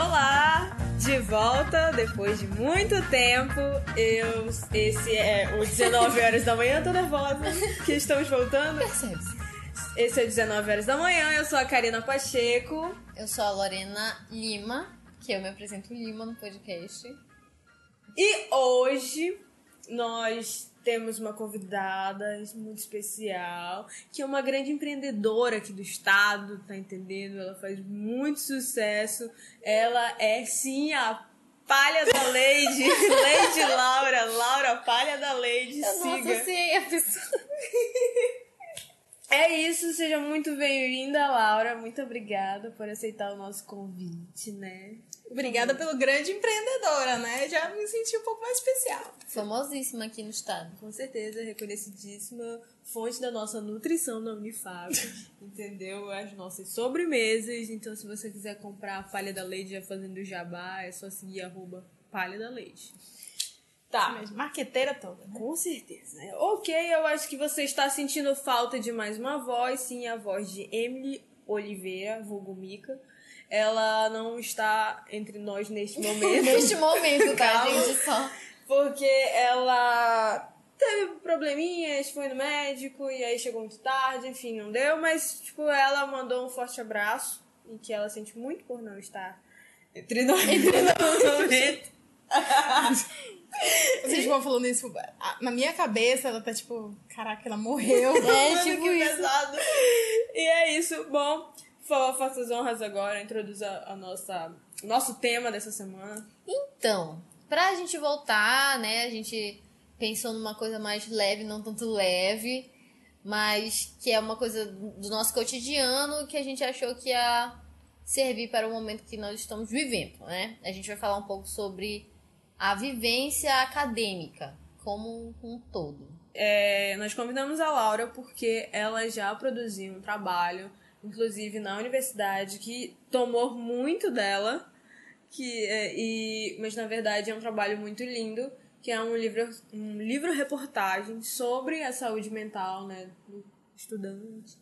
Olá, de volta depois de muito tempo. Eu, esse é o 19 horas da manhã, tô nervosa que estamos voltando. Percebe-se. Esse é o 19 horas da manhã, eu sou a Karina Pacheco. Eu sou a Lorena Lima, que eu me apresento Lima no podcast. E hoje nós temos uma convidada muito especial, que é uma grande empreendedora aqui do estado, tá entendendo? Ela faz muito sucesso. Ela é sim a palha da Lady, Lady Laura, Laura Palha da Lady, Eu siga. associei a pessoa. É isso, seja muito bem-vinda, Laura. Muito obrigada por aceitar o nosso convite, né? Obrigada pelo grande empreendedora, né? Já me senti um pouco mais especial. Famosíssima aqui no estado. Com certeza, reconhecidíssima fonte da nossa nutrição na Unifab, entendeu? As nossas sobremesas. Então, se você quiser comprar a palha da leite já fazendo jabá, é só seguir arroba palha da leite. Tá, Mesmo, marqueteira toda, né? com certeza. Ok, eu acho que você está sentindo falta de mais uma voz, sim, a voz de Emily Oliveira, vulgo Mica. Ela não está entre nós neste momento. Neste momento, tá, gente? Só. Porque ela teve probleminhas, foi no médico e aí chegou muito tarde, enfim, não deu, mas tipo, ela mandou um forte abraço e que ela sente muito por não estar entre nós no momento. Vocês vão falando isso. Na minha cabeça, ela tá tipo, caraca, ela morreu. É, tipo que isso. pesado. E é isso. Bom, fa- faça as honras agora, introduza a nossa, o nosso tema dessa semana. Então, pra gente voltar, né? A gente pensou numa coisa mais leve, não tanto leve, mas que é uma coisa do nosso cotidiano que a gente achou que ia servir para o momento que nós estamos vivendo, né? A gente vai falar um pouco sobre a vivência acadêmica como um todo. É, nós convidamos a Laura porque ela já produziu um trabalho, inclusive na universidade, que tomou muito dela, que é, e mas na verdade é um trabalho muito lindo, que é um livro um livro reportagem sobre a saúde mental, né, do estudante.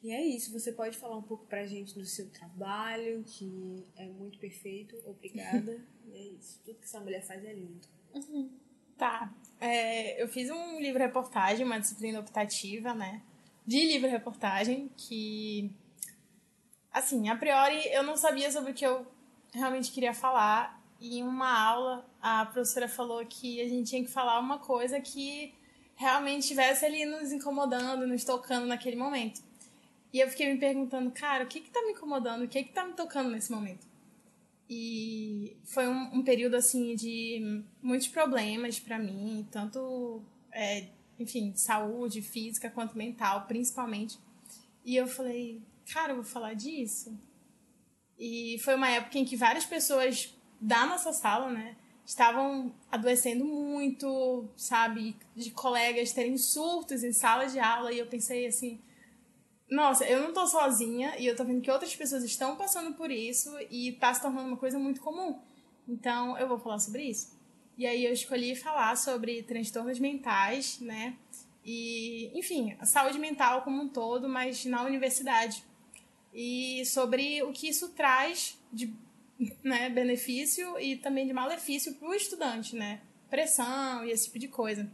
E é isso, você pode falar um pouco pra gente do seu trabalho, que é muito perfeito, obrigada. e é isso, tudo que essa mulher faz é lindo. Tá. É, eu fiz um livro-reportagem, uma disciplina optativa, né? De livro-reportagem, que. Assim, a priori eu não sabia sobre o que eu realmente queria falar. E em uma aula, a professora falou que a gente tinha que falar uma coisa que realmente estivesse ali nos incomodando, nos tocando naquele momento. E eu fiquei me perguntando, cara, o que que tá me incomodando? O que que tá me tocando nesse momento? E foi um, um período assim de muitos problemas para mim, tanto, é, enfim, de saúde física quanto mental, principalmente. E eu falei, cara, eu vou falar disso. E foi uma época em que várias pessoas da nossa sala, né, estavam adoecendo muito, sabe, de colegas terem surtos em sala de aula. E eu pensei assim, nossa, eu não tô sozinha e eu tô vendo que outras pessoas estão passando por isso e tá se tornando uma coisa muito comum. Então, eu vou falar sobre isso. E aí eu escolhi falar sobre transtornos mentais, né? E, enfim, a saúde mental como um todo, mas na universidade. E sobre o que isso traz de né, benefício e também de malefício para o estudante, né? Pressão e esse tipo de coisa.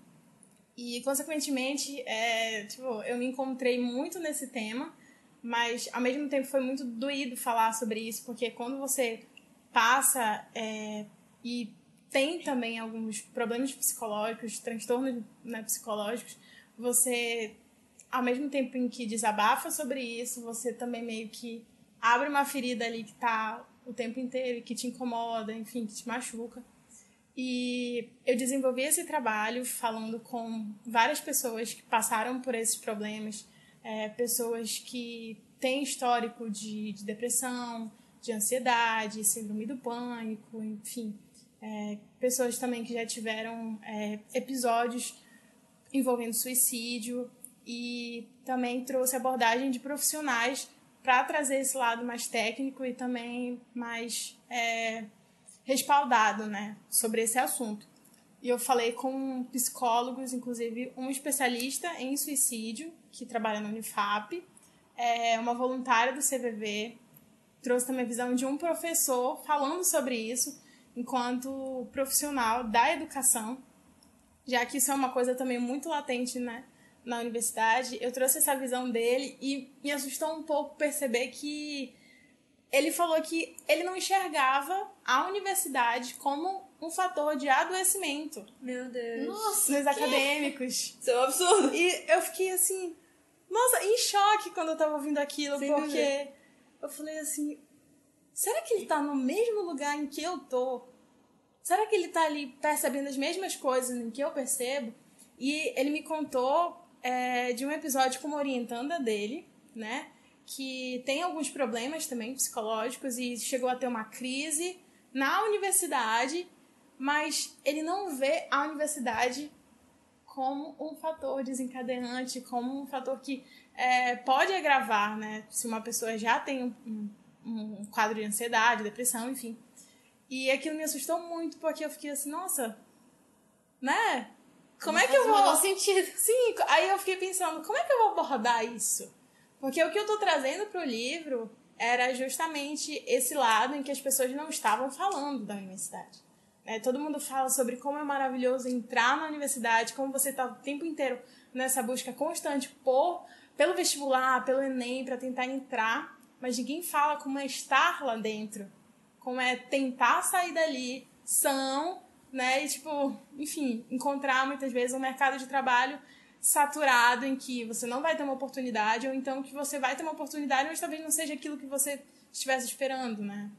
E, consequentemente, é, tipo, eu me encontrei muito nesse tema, mas, ao mesmo tempo, foi muito doído falar sobre isso, porque quando você passa é, e tem também alguns problemas psicológicos, transtornos né, psicológicos, você, ao mesmo tempo em que desabafa sobre isso, você também meio que abre uma ferida ali que tá o tempo inteiro, e que te incomoda, enfim, que te machuca. E eu desenvolvi esse trabalho falando com várias pessoas que passaram por esses problemas, é, pessoas que têm histórico de, de depressão, de ansiedade, síndrome do pânico, enfim. É, pessoas também que já tiveram é, episódios envolvendo suicídio e também trouxe abordagem de profissionais para trazer esse lado mais técnico e também mais é, respaldado, né, sobre esse assunto. E eu falei com psicólogos, inclusive um especialista em suicídio que trabalha na Unifap, é uma voluntária do CVV, trouxe também a visão de um professor falando sobre isso enquanto profissional da educação, já que isso é uma coisa também muito latente, né? Na universidade, eu trouxe essa visão dele e me assustou um pouco perceber que ele falou que ele não enxergava a universidade como um fator de adoecimento. Meu Deus. Nossa, nos acadêmicos. Isso é um absurdo. E eu fiquei assim, nossa, em choque quando eu tava ouvindo aquilo, Sem porque dúvida. eu falei assim, será que ele tá no mesmo lugar em que eu tô? Será que ele tá ali percebendo as mesmas coisas em que eu percebo? E ele me contou é, de um episódio com uma orientanda dele, né? Que tem alguns problemas também psicológicos e chegou a ter uma crise na universidade, mas ele não vê a universidade como um fator desencadeante, como um fator que é, pode agravar, né? Se uma pessoa já tem um, um, quadro de ansiedade, depressão, enfim. E aquilo me assustou muito, porque eu fiquei assim, nossa, né? Como é que eu vou. sentido. Sim, aí eu fiquei pensando, como é que eu vou abordar isso? Porque o que eu tô trazendo pro livro era justamente esse lado em que as pessoas não estavam falando da universidade. né? todo mundo fala sobre como é maravilhoso entrar na universidade, como você tá o tempo inteiro nessa busca constante por pelo vestibular, pelo Enem, para tentar entrar, mas ninguém fala como é estar lá dentro, como é tentar sair dali são, né? E tipo, enfim, encontrar muitas vezes um mercado de trabalho saturado em que você não vai ter uma oportunidade, ou então que você vai ter uma oportunidade, mas talvez não seja aquilo que você estivesse esperando, né?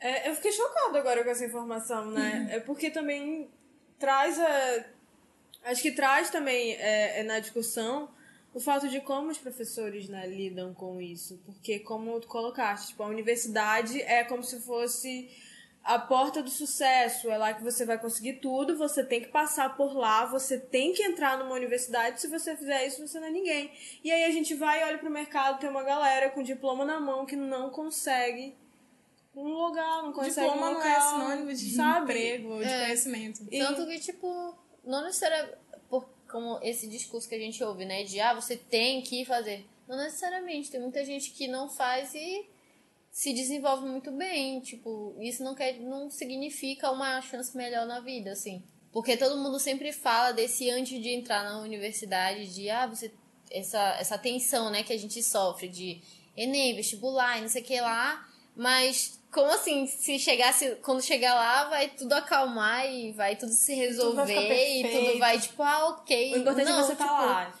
É, eu fiquei chocada agora com essa informação, né? É porque também traz a. Acho que traz também é, é na discussão o fato de como os professores né, lidam com isso. Porque, como tu colocaste, tipo, a universidade é como se fosse a porta do sucesso. É lá que você vai conseguir tudo, você tem que passar por lá, você tem que entrar numa universidade. Se você fizer isso, você não é ninguém. E aí a gente vai e olha pro mercado, tem uma galera com diploma na mão que não consegue um lugar, não consegue Diploma um não local, é sinônimo de sabe? emprego ou de É. conhecimento. E- Tanto que, tipo, não necessariamente. Como esse discurso que a gente ouve, né? De ah, você tem que fazer. Não necessariamente. Tem muita gente que não faz e se desenvolve muito bem. Tipo, isso não, quer, não significa uma chance melhor na vida, assim. Porque todo mundo sempre fala desse antes de entrar na universidade, de ah, você. Essa, essa tensão, né, que a gente sofre de Enem, vestibular e não sei o que lá. Mas como assim, se chegasse, quando chegar lá, vai tudo acalmar e vai tudo se Tudo resolver ficar e tudo vai, tipo, ah, ok. O importante não, é você estar tipo, lá.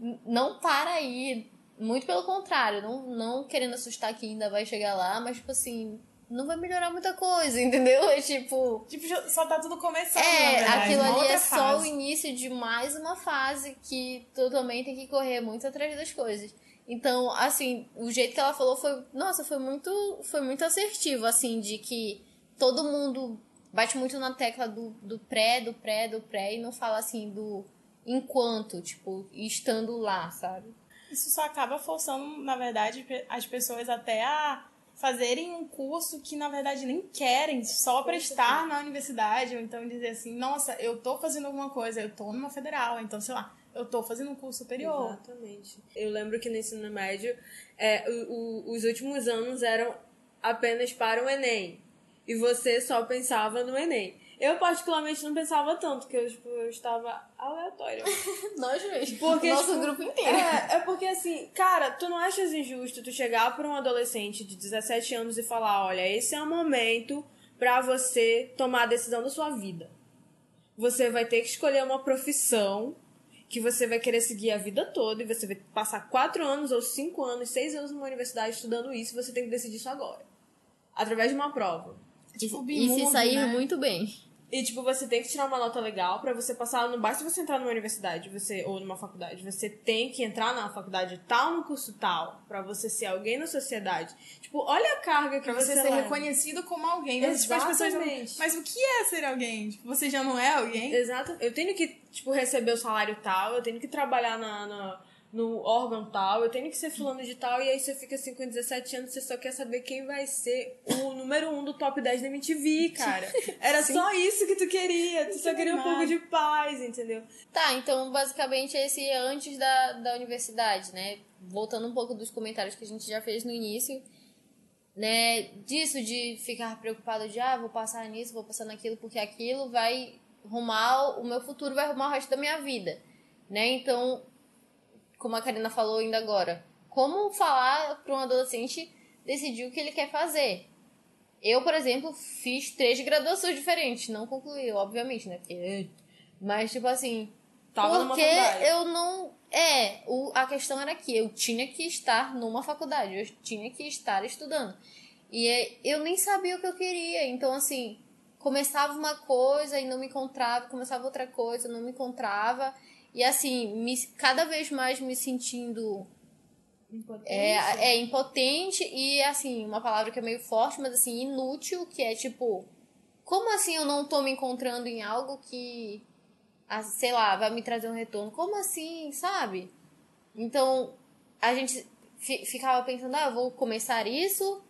n- Não para aí. Muito pelo contrário, não, não querendo assustar que ainda vai chegar lá, mas tipo assim, não vai melhorar muita coisa, entendeu? É tipo. Tipo, só tá tudo começando, É, aquilo uma ali é só o fase. início de mais uma fase que tu também tem que correr muito atrás das coisas. Então, assim, o jeito que ela falou foi, nossa, foi muito, foi muito assertivo, assim, de que todo mundo bate muito na tecla do, do pré, do pré, do pré, e não fala assim do enquanto, tipo, estando lá, sabe? Isso só acaba forçando, na verdade, as pessoas até a fazerem um curso que, na verdade, nem querem, só para estar na universidade, ou então dizer assim, nossa, eu tô fazendo alguma coisa, eu tô numa federal, então, sei lá, eu tô fazendo um curso superior. Exatamente. Eu lembro que no ensino médio, é, o- o- os últimos anos eram apenas para o Enem. E você só pensava no Enem. Eu, particularmente, não pensava tanto, porque eu, tipo, eu estava aleatória. Nós mesmo. Porque, Nosso tipo, grupo inteiro. É, é porque assim, cara, tu não achas injusto tu chegar pra um adolescente de 17 anos e falar, olha, esse é o momento pra você tomar a decisão da sua vida. Você vai ter que escolher uma profissão que você vai querer seguir a vida toda e você vai passar quatro anos ou cinco anos, seis anos numa universidade estudando isso e você tem que decidir isso agora. Através de uma prova. Tipo, e se sair né? muito bem. E, tipo, você tem que tirar uma nota legal pra você passar. Não basta você entrar numa universidade você, ou numa faculdade. Você tem que entrar na faculdade tal, no curso tal, pra você ser alguém na sociedade. Tipo, olha a carga que Pra você você ser leva. reconhecido como alguém. Mas, tipo, não-. Mas o que é ser alguém? Tipo, você já não é alguém? Exato. Eu tenho que, tipo, receber o salário tal, eu tenho que trabalhar na, na- no órgão tal, eu tenho que ser fulano de tal, e aí você fica assim com 17 anos, você só quer saber quem vai ser o número um do top 10 da MTV, cara. Era só isso que tu queria. Tu só queria um pouco de paz, entendeu? Tá, então basicamente esse é antes da, da universidade, né? Voltando um pouco dos comentários que a gente já fez no início. né, disso de ficar preocupado de, ah, vou passar nisso, vou passar naquilo, porque aquilo vai rumar, o meu futuro vai rumar o resto da minha vida, né? Então, como a Karina falou ainda agora, como falar para um adolescente decidir o que ele quer fazer? Eu, por exemplo, fiz três graduações diferentes, não concluí, obviamente, né? Porque, mas, tipo assim, Tava porque eu não. É, o, a questão era que eu tinha que estar numa faculdade, eu tinha que estar estudando. E é, eu nem sabia o que eu queria. Então, assim, começava uma coisa e não me encontrava, começava outra coisa, não me encontrava. E assim, me, cada vez mais me sentindo Impotente. é, é impotente e assim, uma palavra que é meio forte, mas assim, inútil, que é tipo, como assim eu não tô me encontrando em algo que ah, sei lá, vai me trazer um retorno? Como assim, sabe? Então, a gente fi- ficava pensando, ah, eu vou começar isso,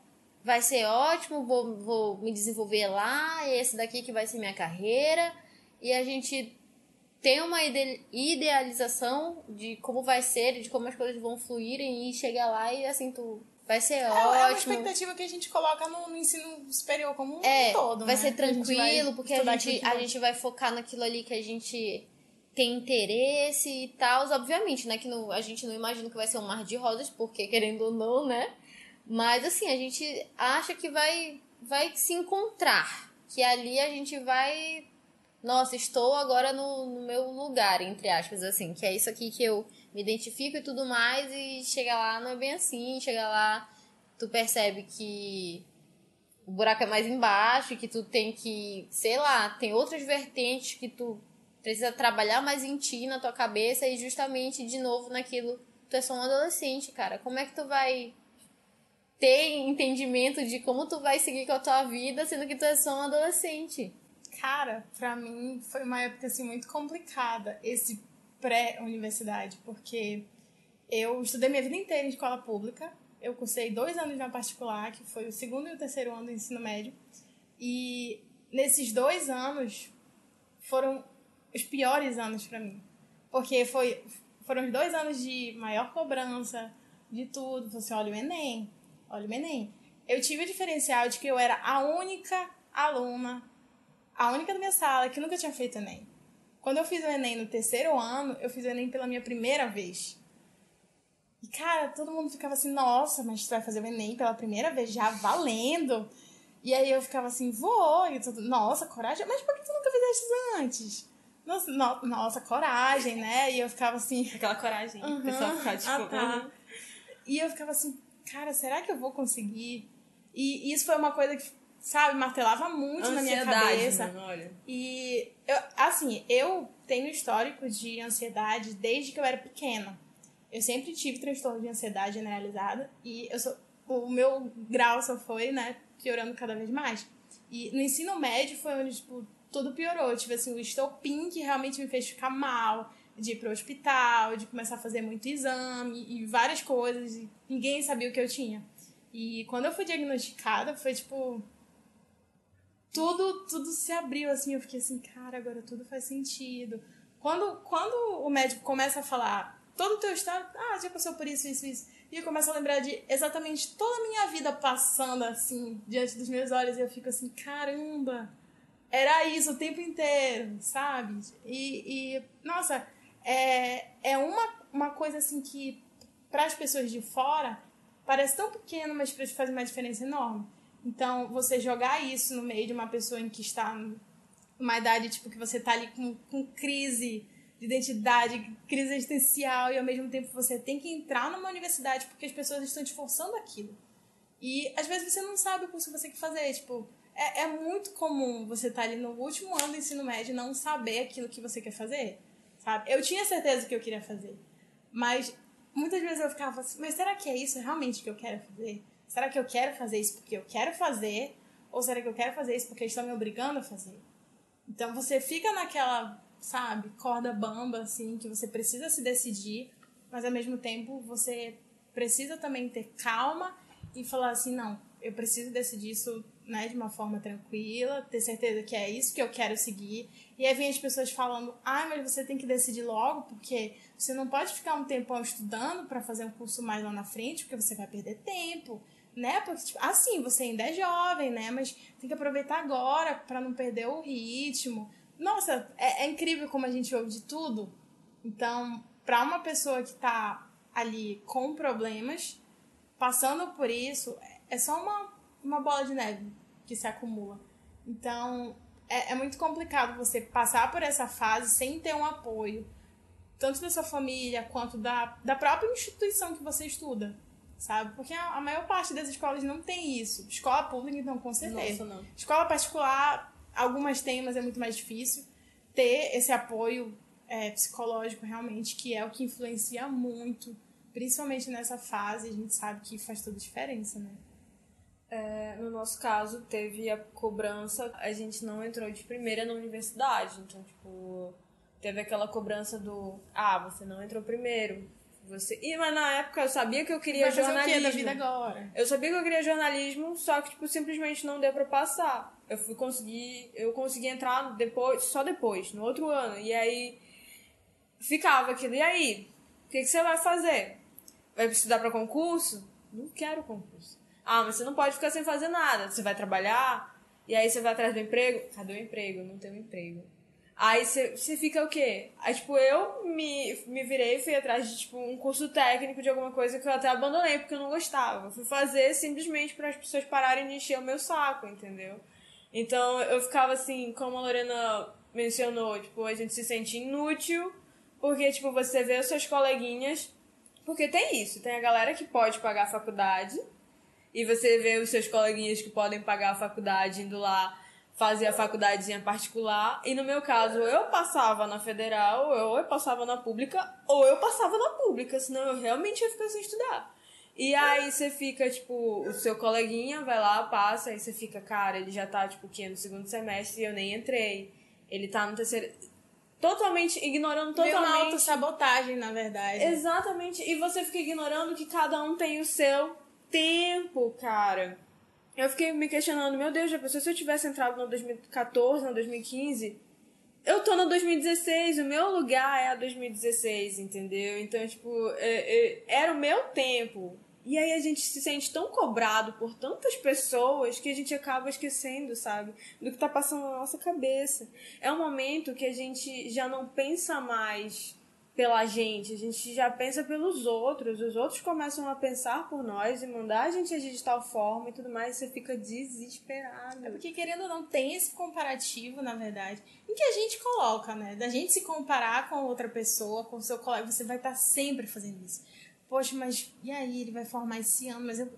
vai ser ótimo, vou, vou me desenvolver lá, esse daqui que vai ser minha carreira. E a gente tem uma ide- idealização de como vai ser, de como as coisas vão fluírem e chegar lá e assim, tu vai ser É, é uma ótimo. expectativa que a gente coloca no, no ensino superior como um É, todo, vai né? ser tranquilo, porque a gente, a vai- gente vai focar naquilo ali que a gente tem interesse e tal. Obviamente, né? Que não, a gente não imagina que vai ser um mar de rosas, porque querendo ou não, né? Mas assim, a gente acha que vai, vai se encontrar. Que ali a gente vai. Nossa, estou agora no, no meu lugar, entre aspas, assim, que é isso aqui que eu me identifico e tudo mais, e chega lá não é bem assim, chega lá, tu percebe que o buraco é mais embaixo, que tu tem que, sei lá, tem outras vertentes que tu precisa trabalhar mais em ti, na tua cabeça, e justamente, de novo, naquilo, tu é só um adolescente, cara. Como é que tu vai ter entendimento de como tu vai seguir com a tua vida, sendo que tu é só um adolescente? Cara, pra mim foi uma época assim muito complicada esse pré-universidade, porque eu estudei minha vida inteira em escola pública. Eu cursei dois anos na particular, que foi o segundo e o terceiro ano do ensino médio. E nesses dois anos foram os piores anos pra mim. Porque foi, foram os dois anos de maior cobrança, de tudo. Você olha o Enem, olha o Enem. Eu tive o diferencial de que eu era a única aluna a única da minha sala que nunca tinha feito Enem. Quando eu fiz o Enem no terceiro ano, eu fiz o Enem pela minha primeira vez. E, cara, todo mundo ficava assim, nossa, mas tu vai fazer o Enem pela primeira vez, já valendo. E aí eu ficava assim, vou. E tudo, nossa, coragem. Mas por que tu nunca fizeste isso antes? Nossa, no- nossa, coragem, né? E eu ficava assim, Aquela coragem. Uhum. O pessoal ficar tipo. Ah, tá. uhum. E eu ficava assim, cara, será que eu vou conseguir? E isso foi uma coisa que, sabe, martelava muito na minha cabeça. mano, olha. E, eu, assim, eu tenho histórico de ansiedade desde que eu era pequena. Eu sempre tive transtorno de ansiedade generalizada e eu sou, o meu grau só foi, né, piorando cada vez mais. E no ensino médio foi onde, tipo, tudo piorou. Eu tive, assim, o estopim que realmente me fez ficar mal, de ir pro hospital, de começar a fazer muito exame e várias coisas. E ninguém sabia o que eu tinha. E quando eu fui diagnosticada, foi, tipo, tudo, tudo se abriu, assim, eu fiquei assim, cara, agora tudo faz sentido. Quando, quando o médico começa a falar todo o teu estado, ah, já passou por isso, isso, isso, e eu começo a lembrar de exatamente toda a minha vida passando, assim, diante dos meus olhos, e eu fico assim, caramba, era isso o tempo inteiro, sabe? E, e nossa, é, é uma, uma coisa, assim, que para as pessoas de fora parece tão pequeno, mas faz uma diferença enorme. Então, você jogar isso no meio de uma pessoa em que está numa idade, tipo, que você tá ali com, com crise de identidade, crise existencial, e ao mesmo tempo você tem que entrar numa universidade porque as pessoas estão te forçando aquilo. E às vezes você não sabe o curso que você quer fazer. Tipo, é, é muito comum você estar ali no último ano do ensino médio e não saber aquilo que você quer fazer. Sabe? Eu tinha certeza que eu queria fazer. Mas muitas vezes eu ficava assim, mas será que é isso realmente que eu quero fazer? Será que eu quero fazer isso porque eu quero fazer? Ou será que eu quero fazer isso porque estão me obrigando a fazer? Então você fica naquela, sabe, corda bamba, assim, que você precisa se decidir, mas ao mesmo tempo você precisa também ter calma e falar assim, não, eu preciso decidir isso né, de uma forma tranquila, ter certeza que é isso que eu quero seguir. E aí vem as pessoas falando, ah, mas você tem que decidir logo, porque você não pode ficar um tempão estudando para fazer um curso mais lá na frente, porque você vai perder tempo. Né? Porque, tipo, assim, você ainda é jovem, né? Mas tem que aproveitar agora para não perder o ritmo. Nossa, é, é, incrível como a gente ouve de tudo. Então, para uma pessoa que tá ali com problemas, passando por isso, é só uma, uma bola de neve que se acumula. Então, é, é muito complicado você passar por essa fase sem ter um apoio, tanto da sua família quanto da, da própria instituição que você estuda sabe? Porque a, maior parte das escolas não tem isso. Escola pública, então, com certeza. Nossa, não. Escola particular, algumas têm, mas é muito mais difícil ter esse apoio é, psicológico, realmente, que é o que influencia muito, principalmente nessa fase. A gente sabe que faz toda a diferença, né? É, no nosso caso, teve a cobrança, a gente não entrou de primeira na universidade, então, tipo, teve aquela cobrança do, ah, você não entrou primeiro, você... E, mas na época eu sabia que eu queria Vai jornalismo. o quê da vida agora? Eu sabia que eu queria jornalismo, só que, tipo, simplesmente não deu pra passar. Eu fui conseguir. Eu consegui entrar depois, só depois, no outro ano. E aí ficava aquilo. E aí? O que, que você vai fazer? Vai estudar pra concurso? Não quero concurso. Ah, mas você não pode ficar sem fazer nada. Você vai trabalhar, e aí você vai atrás do emprego. Cadê o emprego? Não tem um emprego. Aí você fica o quê? Aí, tipo, eu me, me virei e fui atrás de, tipo, um curso técnico de alguma coisa que eu até abandonei porque eu não gostava. Fui fazer simplesmente para as pessoas pararem de encher o meu saco, entendeu? Então, eu ficava assim, como a Lorena mencionou, tipo, a gente se sente inútil porque, tipo, você vê os seus coleguinhas... Porque tem isso, tem a galera que pode pagar a faculdade e você vê os seus coleguinhas que podem pagar a faculdade indo lá fazia faculdadezinha particular. E no meu caso, eu passava na federal, ou eu passava na pública, ou eu passava na pública, senão eu realmente ia ficar sem estudar. E aí você fica, tipo, o seu coleguinha vai lá, passa, aí você fica, cara, ele já tá, tipo, que no segundo semestre e eu nem entrei. Ele tá no terceiro. Totalmente ignorando totalmente. Meio uma autossabotagem, na verdade. Exatamente. E você fica ignorando que cada um tem o seu tempo, cara. Eu fiquei me questionando, meu Deus, já pensou se eu tivesse entrado no 2014, no 2015? Eu tô no 2016, o meu lugar é a 2016, entendeu? Então, tipo, é, é, era o meu tempo. E aí a gente se sente tão cobrado por tantas pessoas que a gente acaba esquecendo, sabe? Do que tá passando na nossa cabeça. É um momento que a gente já não pensa mais pela gente, a gente já pensa pelos outros, os outros começam a pensar por nós e mandar a gente agir de tal forma e tudo mais, você fica desesperado. É porque, querendo ou não, tem esse comparativo, na verdade, em que a gente coloca, né? Da gente se comparar com outra pessoa, com seu colega, você vai estar sempre fazendo isso. Poxa, mas e aí? Ele vai formar esse ano, mas eu.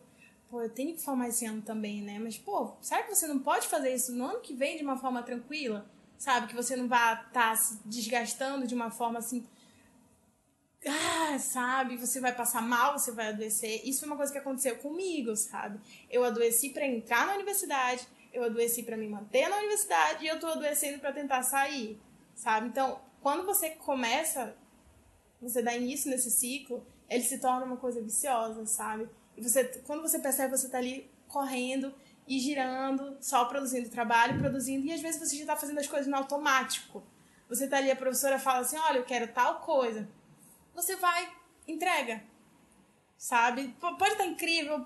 Pô, eu tenho que formar esse ano também, né? Mas, pô, será que você não pode fazer isso no ano que vem de uma forma tranquila? Sabe? Que você não vai estar tá se desgastando de uma forma assim ah, sabe, você vai passar mal, você vai adoecer. Isso foi uma coisa que aconteceu comigo, sabe? Eu adoeci para entrar na universidade, eu adoeci para me manter na universidade e eu tô adoecendo para tentar sair, sabe? Então, quando você começa, você dá início nesse ciclo, ele se torna uma coisa viciosa, sabe? E você, quando você percebe, você tá ali correndo e girando, só produzindo trabalho, produzindo, e às vezes você já tá fazendo as coisas no automático. Você tá ali, a professora fala assim: olha, eu quero tal coisa você vai, entrega. Sabe? Pode estar incrível,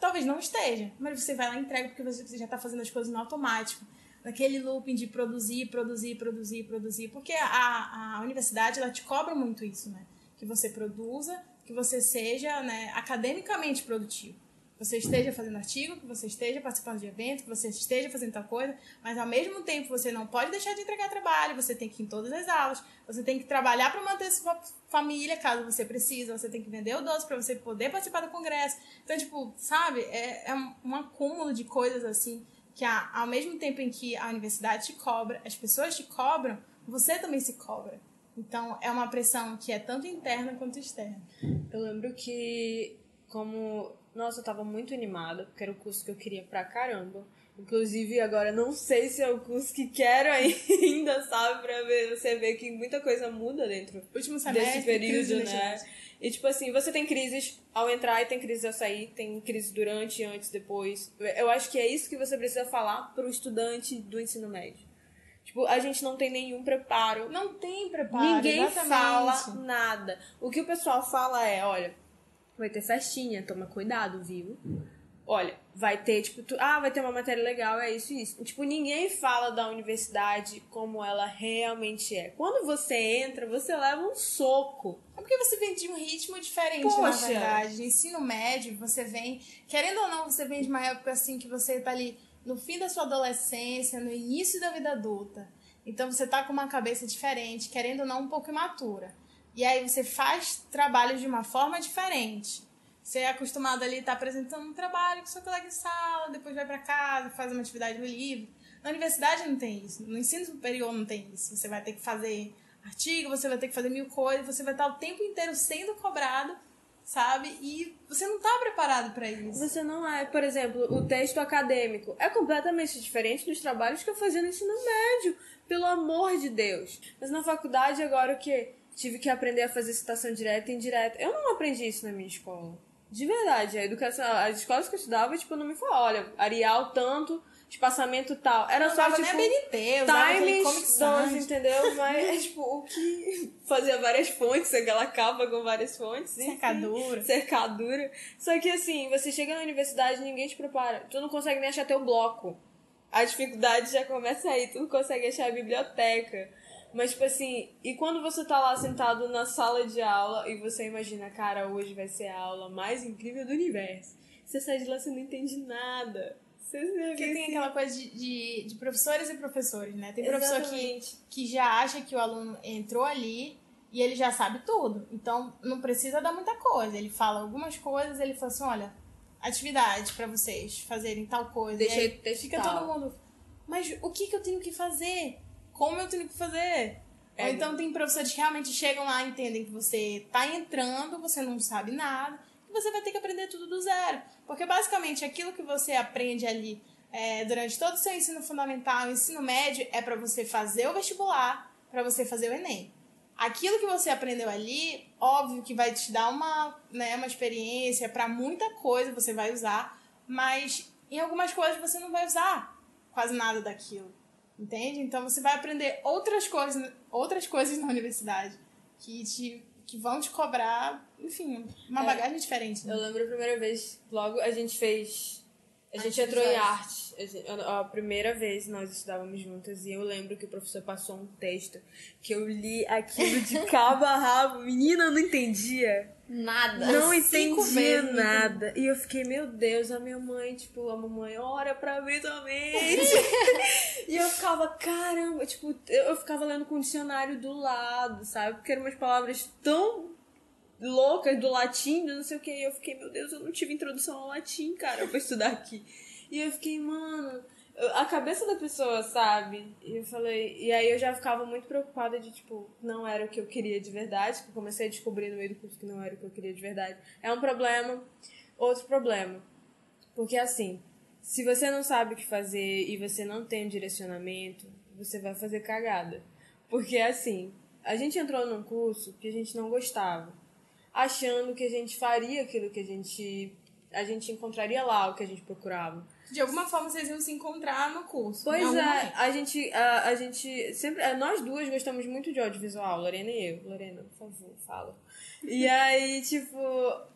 talvez não esteja, mas você vai lá e entrega porque você já está fazendo as coisas no automático. Naquele looping de produzir, produzir, produzir, produzir. Porque a, a universidade, ela te cobra muito isso, né? Que você produza, que você seja né, academicamente produtivo você esteja fazendo artigo, que você esteja participando de evento, que você esteja fazendo tal coisa, mas ao mesmo tempo você não pode deixar de entregar trabalho, você tem que ir em todas as aulas, você tem que trabalhar para manter sua família, caso você precise, você tem que vender o doce para você poder participar do congresso. Então, tipo, sabe, é, é um acúmulo de coisas assim, que ao mesmo tempo em que a universidade te cobra, as pessoas te cobram, você também se cobra. Então, é uma pressão que é tanto interna quanto externa. Eu lembro que, como nossa, eu tava muito animada, porque era o curso que eu queria pra caramba. Inclusive, agora não sei se é o curso que quero ainda, sabe? Pra ver, você ver que muita coisa muda dentro Último semestre, desse período, né? E tipo assim, você tem crises ao entrar e tem crises ao sair, tem crise durante, antes, depois. Eu acho que é isso que você precisa falar pro estudante do ensino médio. Tipo, a gente não tem nenhum preparo. Não tem preparo. Ninguém exatamente. fala nada. O que o pessoal fala é, olha, vai ter festinha, toma cuidado, viu? olha, vai ter, tipo, tu, ah, vai ter uma matéria legal, é isso e isso. Tipo, ninguém fala da universidade como ela realmente é. Quando você entra, você leva um soco. É porque você vem de um ritmo diferente, Poxa. na verdade. Ensino médio, você vem, querendo ou não, você vem de uma época assim que você tá ali no fim da sua adolescência, no início da vida adulta. Então você tá com uma cabeça diferente, querendo ou não, um pouco imatura. E aí você faz trabalho de uma forma diferente. Você é acostumado ali estar tá apresentando um trabalho com seu colega de sala, depois vai para casa, faz uma atividade no livro. Na universidade não tem isso, no ensino superior não tem isso. Você vai ter que fazer artigo, você vai ter que fazer mil coisas, você vai estar o tempo inteiro sendo cobrado, sabe? E você não está preparado para isso. Você não é, por exemplo, o texto acadêmico é completamente diferente dos trabalhos que eu fazia no ensino médio, pelo amor de Deus. Mas na faculdade agora o que tive que aprender a fazer citação direta e indireta. Eu não aprendi isso na minha escola. De verdade, a educação, as escolas que eu estudava, tipo, não me falava, olha, Arial tanto, espaçamento tal. Era não só, tipo, BNT, times dos, entendeu? Mas, é, tipo, o que fazia várias fontes, aquela capa com várias fontes. Cercadura. Enfim, cercadura. Só que, assim, você chega na universidade ninguém te prepara. Tu não consegue nem achar teu bloco. A dificuldade já começa aí, tu não consegue achar a biblioteca. Mas, tipo assim, e quando você tá lá sentado na sala de aula e você imagina, cara, hoje vai ser a aula mais incrível do universo. Você sai de lá, você não entende nada. Você Porque tem assim. aquela coisa de, de, de, professores e professores, né? Tem professor que, que já acha que o aluno entrou ali e ele já sabe tudo. Então, não precisa dar muita coisa. Ele fala algumas coisas, ele fala assim, olha, atividade para vocês fazerem tal coisa. Deixa e aí fica todo mundo... Mas o que, que eu tenho que fazer? Como eu tenho que fazer. É. Ou então tem professores que realmente chegam lá e entendem que você tá entrando, você não sabe nada, e você vai ter que aprender tudo do zero. Porque basicamente aquilo que você aprende ali é, durante todo o seu ensino fundamental, ensino médio, é para você fazer o vestibular, para você fazer o Enem. Aquilo que você aprendeu ali, óbvio que vai te dar uma, né, uma experiência para muita coisa você vai usar, mas em algumas coisas você não vai usar quase nada daquilo. Entende? Então você vai aprender outras coisas, outras coisas na universidade que te que vão te cobrar, enfim, uma é, bagagem diferente. Né? Eu lembro a primeira vez, logo a gente fez a gente entrou em arte. A primeira vez nós estudávamos juntas e eu lembro que o professor passou um texto que eu li aquilo de cabo a rabo. Menina, eu não entendia. Nada. Não entendia nada. E eu fiquei, meu Deus, a minha mãe, tipo, a mamãe, ora pra mim também. e eu ficava, caramba, tipo, eu ficava lendo com o dicionário do lado, sabe? Porque eram umas palavras tão loucas do latim, não sei o que. E eu fiquei, meu Deus, eu não tive introdução ao latim, cara, pra estudar aqui. E eu fiquei, mano, a cabeça da pessoa, sabe? E eu falei, e aí eu já ficava muito preocupada de, tipo, não era o que eu queria de verdade, que eu comecei a descobrir no meio do curso que não era o que eu queria de verdade. É um problema. Outro problema. Porque assim, se você não sabe o que fazer e você não tem um direcionamento, você vai fazer cagada. Porque assim, a gente entrou num curso que a gente não gostava achando que a gente faria aquilo que a gente a gente encontraria lá o que a gente procurava. De alguma forma vocês iam se encontrar no curso. Pois é, a gente, a, a gente sempre. Nós duas gostamos muito de audiovisual, Lorena e eu. Lorena, por favor, fala. E aí, tipo,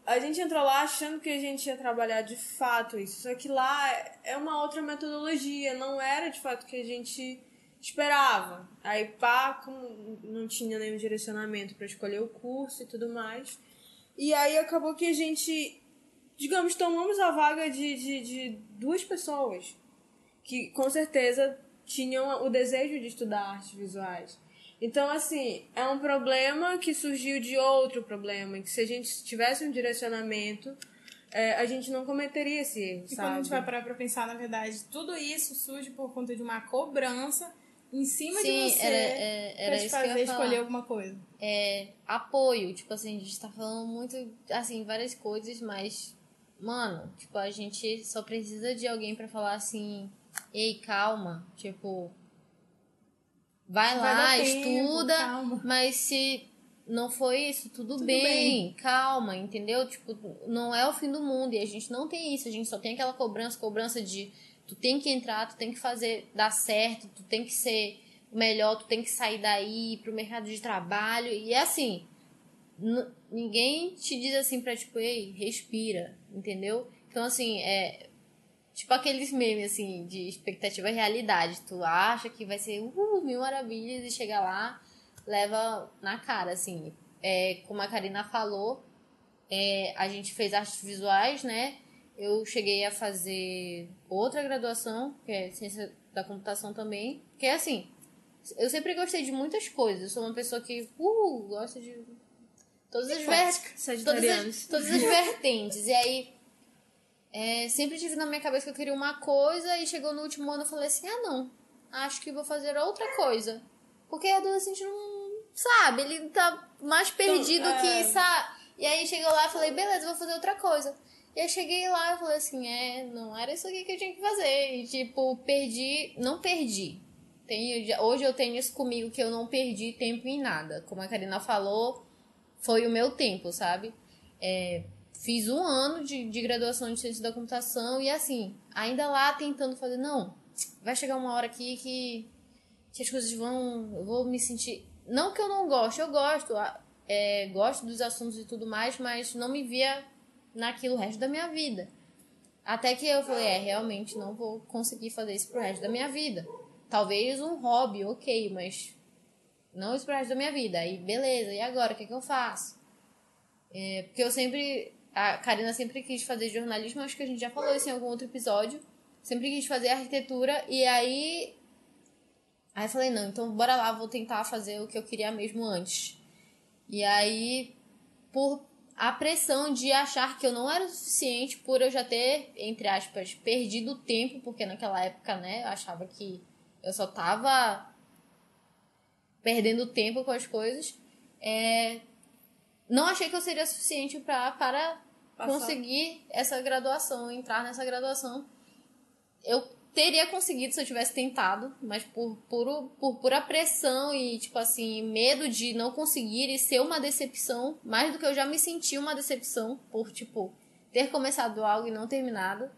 a gente entrou lá achando que a gente ia trabalhar de fato isso. Só que lá é uma outra metodologia, não era de fato que a gente esperava. Aí, pá, como não tinha nenhum direcionamento para escolher o curso e tudo mais. E aí acabou que a gente, digamos, tomamos a vaga de, de, de duas pessoas que com certeza tinham o desejo de estudar artes visuais. Então, assim, é um problema que surgiu de outro problema, que se a gente tivesse um direcionamento, é, a gente não cometeria esse erro, e sabe? quando a gente vai parar pra pensar, na verdade, tudo isso surge por conta de uma cobrança em cima Sim, de você era, é, era, pra te fazer escolher alguma coisa. É, apoio, tipo assim, a gente tá falando muito, assim, várias coisas, mas, mano, tipo, a gente só precisa de alguém para falar assim, ei, calma, tipo, vai, vai lá, estuda, tempo, mas se não foi isso, tudo, tudo bem, bem, calma, entendeu? Tipo, não é o fim do mundo e a gente não tem isso, a gente só tem aquela cobrança, cobrança de Tu tem que entrar, tu tem que fazer dar certo, tu tem que ser o melhor, tu tem que sair daí pro mercado de trabalho. E é assim, ninguém te diz assim pra tipo, ei, respira, entendeu? Então, assim, é. Tipo aqueles memes, assim, de expectativa e realidade. Tu acha que vai ser uh, mil maravilhas e chega lá, leva na cara, assim. É, como a Karina falou, é, a gente fez artes visuais, né? Eu cheguei a fazer outra graduação, que é ciência da computação também. Que é assim, eu sempre gostei de muitas coisas. Eu sou uma pessoa que, uh, gosta de todas as, ver... todas, as, todas as vertentes. E aí, é, sempre tive na minha cabeça que eu queria uma coisa e chegou no último ano eu falei assim, ah não, acho que vou fazer outra coisa. Porque adolescente não sabe, ele tá mais perdido então, é... que sabe. E aí chegou lá falei, beleza, vou fazer outra coisa. E aí cheguei lá e falei assim, é, não era isso aqui que eu tinha que fazer. E tipo, perdi, não perdi. Tenho, hoje eu tenho isso comigo que eu não perdi tempo em nada. Como a Karina falou, foi o meu tempo, sabe? É, fiz um ano de, de graduação de ciência da computação e assim, ainda lá tentando fazer, não, vai chegar uma hora aqui que, que as coisas vão. Eu vou me sentir. Não que eu não gosto, eu gosto, é, gosto dos assuntos e tudo mais, mas não me via naquilo o resto da minha vida. Até que eu falei, é, realmente não vou conseguir fazer isso pro resto da minha vida. Talvez um hobby, ok, mas não isso pro resto da minha vida. Aí, beleza, e agora? O que, é que eu faço? É, porque eu sempre. A Karina sempre quis fazer jornalismo, acho que a gente já falou isso em algum outro episódio. Sempre quis fazer arquitetura, e aí. Aí eu falei, não, então bora lá, vou tentar fazer o que eu queria mesmo antes. E aí, por a pressão de achar que eu não era o suficiente por eu já ter, entre aspas, perdido tempo, porque naquela época, né, eu achava que eu só tava perdendo tempo com as coisas. É, não achei que eu seria suficiente pra, para Passar. conseguir essa graduação, entrar nessa graduação. Eu teria conseguido se eu tivesse tentado, mas por, por, por pura pressão e, tipo assim, medo de não conseguir e ser uma decepção, mais do que eu já me senti uma decepção por, tipo, ter começado algo e não terminado.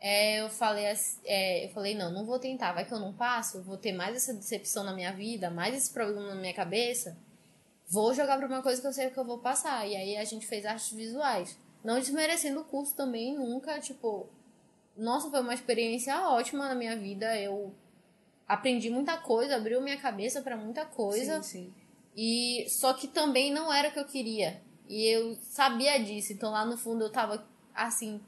É, eu falei é, eu falei, não, não vou tentar, vai que eu não passo, vou ter mais essa decepção na minha vida, mais esse problema na minha cabeça. Vou jogar pra uma coisa que eu sei que eu vou passar. E aí a gente fez artes visuais. Não desmerecendo o curso também, nunca, tipo, nossa, foi uma experiência ótima na minha vida. Eu aprendi muita coisa, abriu minha cabeça para muita coisa. Sim, sim. E só que também não era o que eu queria. E eu sabia disso. Então lá no fundo eu tava assim.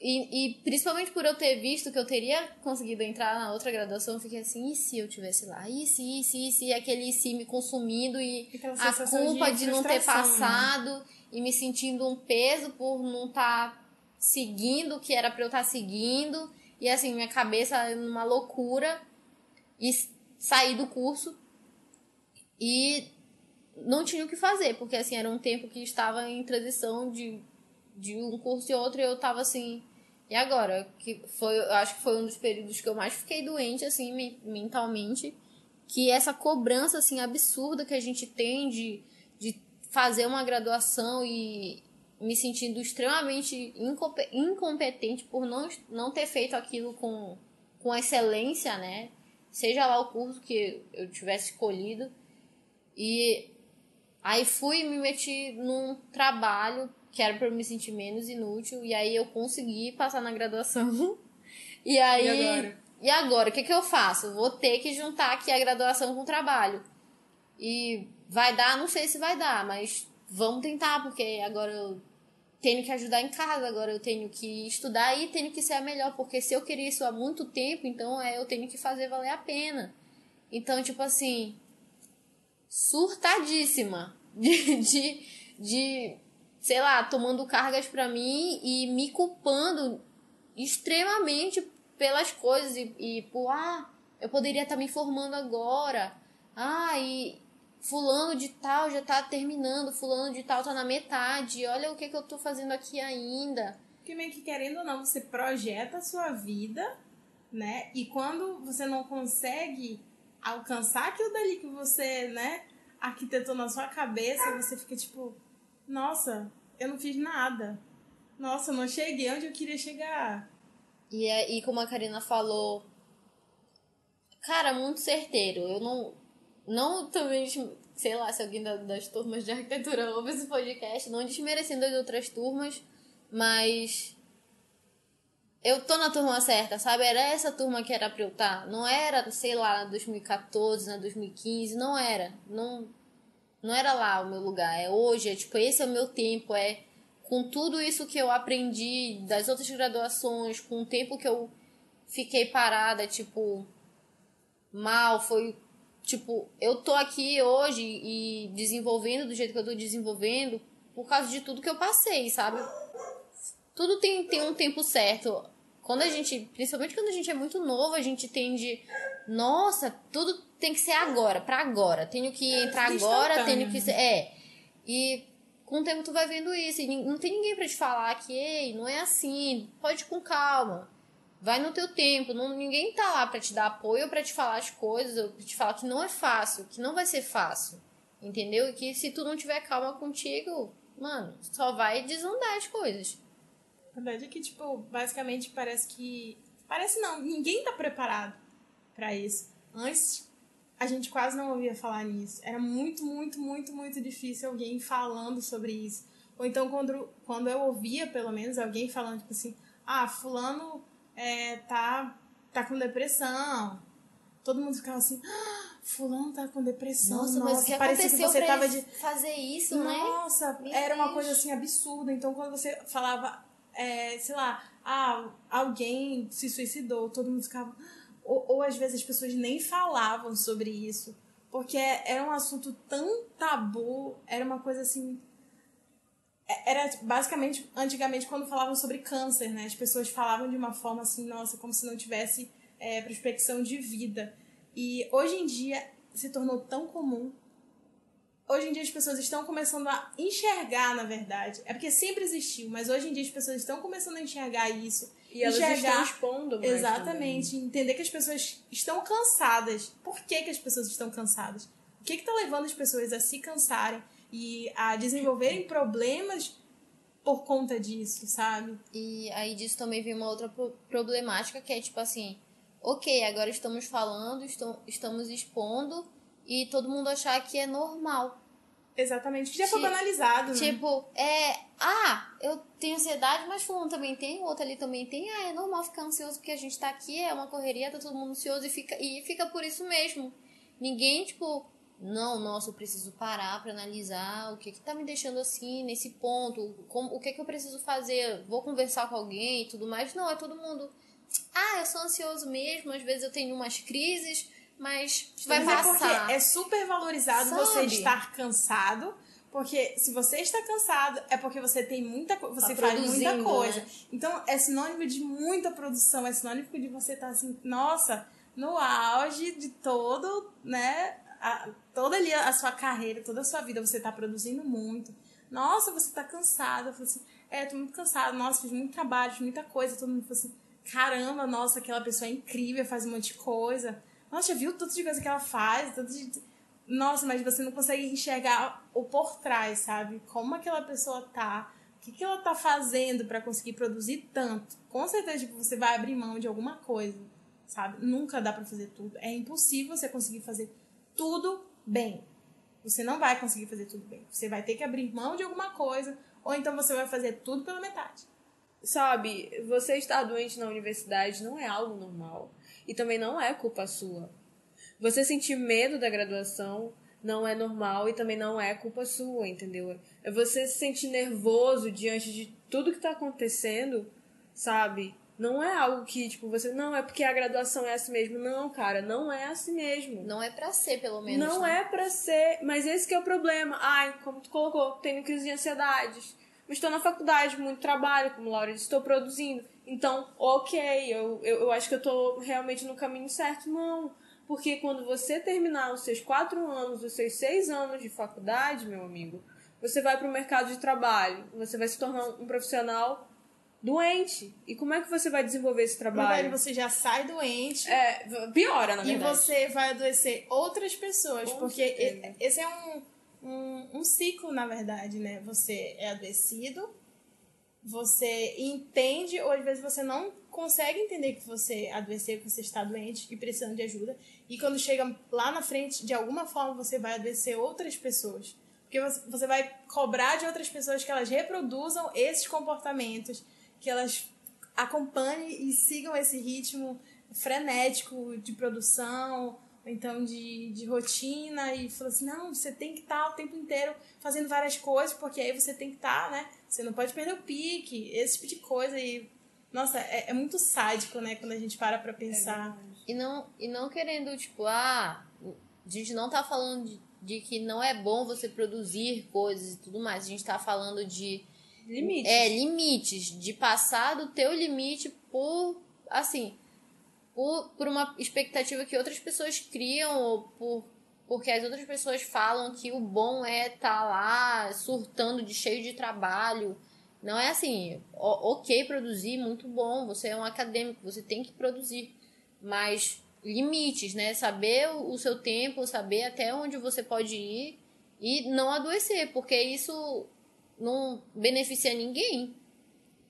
E, e principalmente por eu ter visto que eu teria conseguido entrar na outra graduação, eu fiquei assim, e se eu tivesse lá? E se, e se, e se, e aquele se me consumindo e a culpa de, de não ter né? passado né? e me sentindo um peso por não estar tá seguindo o que era para eu estar tá seguindo. E assim, minha cabeça numa loucura. E saí do curso. E não tinha o que fazer, porque assim, era um tempo que estava em transição de, de um curso e outro. E eu tava assim. E agora? Que foi, acho que foi um dos períodos que eu mais fiquei doente, assim, mentalmente. Que essa cobrança, assim, absurda que a gente tem de, de fazer uma graduação e, me sentindo extremamente incompetente por não, não ter feito aquilo com, com excelência, né? Seja lá o curso que eu tivesse escolhido. E aí fui e me meti num trabalho que era para me sentir menos inútil. E aí eu consegui passar na graduação. E aí. E agora? E agora? O que, que eu faço? Vou ter que juntar aqui a graduação com o trabalho. E vai dar? Não sei se vai dar, mas vamos tentar, porque agora eu tenho que ajudar em casa, agora eu tenho que estudar e tenho que ser a melhor, porque se eu queria isso há muito tempo, então é, eu tenho que fazer valer a pena. Então, tipo assim, surtadíssima de, de, de sei lá, tomando cargas para mim e me culpando extremamente pelas coisas e, e por, ah, eu poderia estar me formando agora. Ah, e, fulano de tal já tá terminando, fulano de tal tá na metade, olha o que, que eu tô fazendo aqui ainda. Que meio que querendo ou não, você projeta a sua vida, né? E quando você não consegue alcançar aquilo dali que você, né, arquitetou na sua cabeça, você fica tipo, nossa, eu não fiz nada. Nossa, eu não cheguei onde eu queria chegar. E, é, e como a Karina falou, cara, muito certeiro. Eu não, não também, sei lá, se alguém das turmas de arquitetura ouve esse podcast, não desmerecendo as outras turmas, mas eu tô na turma certa, sabe? Era essa turma que era pra eu estar. Tá. Não era, sei lá, na 2014, na 2015, não era. Não, não era lá o meu lugar. É hoje, é tipo, esse é o meu tempo, é com tudo isso que eu aprendi das outras graduações, com o tempo que eu fiquei parada, tipo, mal, foi tipo, eu tô aqui hoje e desenvolvendo do jeito que eu tô desenvolvendo por causa de tudo que eu passei, sabe? Tudo tem, tem um tempo certo quando a gente, principalmente quando a gente é muito novo, a gente tende, nossa, tudo tem que ser agora, para agora. Tenho que entrar agora, tenho que ser, é. E com o tempo tu vai vendo isso, e não tem ninguém para te falar que, ei, não é assim, pode ir com calma. Vai no teu tempo, não, ninguém tá lá para te dar apoio, para te falar as coisas, pra te falar que não é fácil, que não vai ser fácil. Entendeu? E que se tu não tiver calma contigo, mano, só vai desandar as coisas. A verdade é que, tipo, basicamente parece que. Parece não, ninguém tá preparado para isso. Antes, a gente quase não ouvia falar nisso. Era muito, muito, muito, muito difícil alguém falando sobre isso. Ou então, quando, quando eu ouvia, pelo menos, alguém falando, tipo assim, ah, fulano é, tá, tá com depressão. Todo mundo ficava assim, ah, fulano tá com depressão. Nossa, nossa mas que parecia que você tava de fazer isso, nossa, né? Nossa, era uma coisa assim absurda. Então, quando você falava é, sei lá, ah, alguém se suicidou, todo mundo ficava. Ou, ou às vezes as pessoas nem falavam sobre isso, porque era um assunto tão tabu, era uma coisa assim. É, era basicamente, antigamente, quando falavam sobre câncer, né? As pessoas falavam de uma forma assim, nossa, como se não tivesse é, prospecção de vida. E hoje em dia se tornou tão comum hoje em dia as pessoas estão começando a enxergar, na verdade. É porque sempre existiu, mas hoje em dia as pessoas estão começando a enxergar isso. E elas enxergar, estão expondo mais Exatamente. Também. Entender que as pessoas estão cansadas. Por que, que as pessoas estão cansadas? O que está levando as pessoas a se cansarem e a desenvolverem problemas por conta disso, sabe? E aí disso também vem uma outra problemática que é tipo assim, ok, agora estamos falando, estamos expondo, e todo mundo achar que é normal. Exatamente, que já foi banalizado, né? Tipo, é. Ah, eu tenho ansiedade, mas fulano também tem, o outro ali também tem. Ah, é normal ficar ansioso porque a gente tá aqui, é uma correria, tá todo mundo ansioso e fica, e fica por isso mesmo. Ninguém, tipo, não, nossa, eu preciso parar para analisar o que que tá me deixando assim, nesse ponto, como, o que que eu preciso fazer, vou conversar com alguém e tudo mais. Não, é todo mundo. Ah, eu sou ansioso mesmo, às vezes eu tenho umas crises mas vai mas passar. É porque é super valorizado Sabe? você estar cansado. Porque se você está cansado, é porque você tem muita coisa, você tá faz muita coisa. Né? Então é sinônimo de muita produção, é sinônimo de você estar tá, assim, nossa, no auge de todo, né? A, toda ali a sua carreira, toda a sua vida, você está produzindo muito. Nossa, você está cansado. Eu falei assim, é, tô muito cansado. Nossa, fiz muito trabalho, fiz muita coisa. Todo mundo falou assim, caramba, nossa, aquela pessoa é incrível, faz um monte de coisa. Nossa, já viu tanto de coisa que ela faz? Tanto de... Nossa, mas você não consegue enxergar o por trás, sabe? Como aquela pessoa tá, o que, que ela tá fazendo para conseguir produzir tanto. Com certeza tipo, você vai abrir mão de alguma coisa, sabe? Nunca dá para fazer tudo. É impossível você conseguir fazer tudo bem. Você não vai conseguir fazer tudo bem. Você vai ter que abrir mão de alguma coisa, ou então você vai fazer tudo pela metade. Sabe, você estar doente na universidade não é algo normal. E também não é culpa sua. Você sentir medo da graduação não é normal e também não é culpa sua, entendeu? É você se sentir nervoso diante de tudo que tá acontecendo, sabe? Não é algo que, tipo, você. Não, é porque a graduação é assim mesmo. Não, cara, não é assim mesmo. Não é pra ser, pelo menos. Não né? é pra ser. Mas esse que é o problema. Ai, como tu colocou, tenho crise de ansiedades. Mas estou na faculdade, muito trabalho, como Laura disse, estou produzindo. Então, ok, eu, eu, eu acho que eu tô realmente no caminho certo. Não, porque quando você terminar os seus quatro anos, os seus seis anos de faculdade, meu amigo, você vai para o mercado de trabalho, você vai se tornar um profissional doente. E como é que você vai desenvolver esse trabalho? você já sai doente. É, piora, na verdade. E você vai adoecer outras pessoas, Com porque certeza. esse é um, um, um ciclo, na verdade, né? Você é adoecido, você entende, ou às vezes você não consegue entender que você adoeceu, que você está doente e precisando de ajuda. E quando chega lá na frente, de alguma forma você vai adoecer outras pessoas. Porque você vai cobrar de outras pessoas que elas reproduzam esses comportamentos, que elas acompanhem e sigam esse ritmo frenético de produção, então de, de rotina, e falou assim, não, você tem que estar tá o tempo inteiro fazendo várias coisas, porque aí você tem que estar, tá, né? Você não pode perder o pique, esse tipo de coisa. E, nossa, é, é muito sádico, né, quando a gente para pra pensar. É e, não, e não querendo, tipo, ah, a gente não tá falando de, de que não é bom você produzir coisas e tudo mais. A gente tá falando de Limites. É, limites. De passar do teu limite por, assim, por, por uma expectativa que outras pessoas criam, ou por, porque as outras pessoas falam que o bom é estar tá lá surtando de cheio de trabalho. Não é assim, ok produzir, muito bom, você é um acadêmico, você tem que produzir. Mas limites, né? Saber o seu tempo, saber até onde você pode ir e não adoecer, porque isso não beneficia ninguém.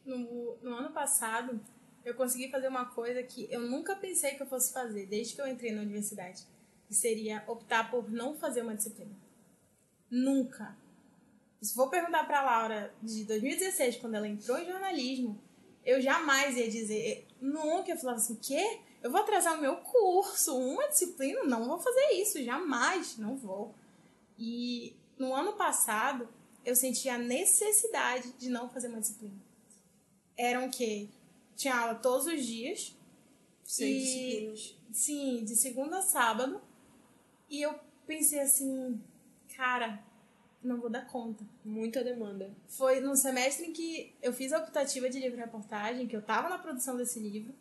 No, no ano passado, eu consegui fazer uma coisa que eu nunca pensei que eu fosse fazer, desde que eu entrei na universidade. Que seria optar por não fazer uma disciplina. Nunca. Se for perguntar pra Laura de 2016, quando ela entrou em jornalismo, eu jamais ia dizer, nunca. Eu falava assim, quê? Eu vou atrasar o meu curso, uma disciplina? Não vou fazer isso, jamais, não vou. E no ano passado, eu senti a necessidade de não fazer uma disciplina. Eram que tinha aula todos os dias. Seis disciplinas. Sim, de segunda a sábado. E eu pensei assim, cara, não vou dar conta. Muita demanda. Foi no semestre em que eu fiz a optativa de livro-reportagem, que eu tava na produção desse livro,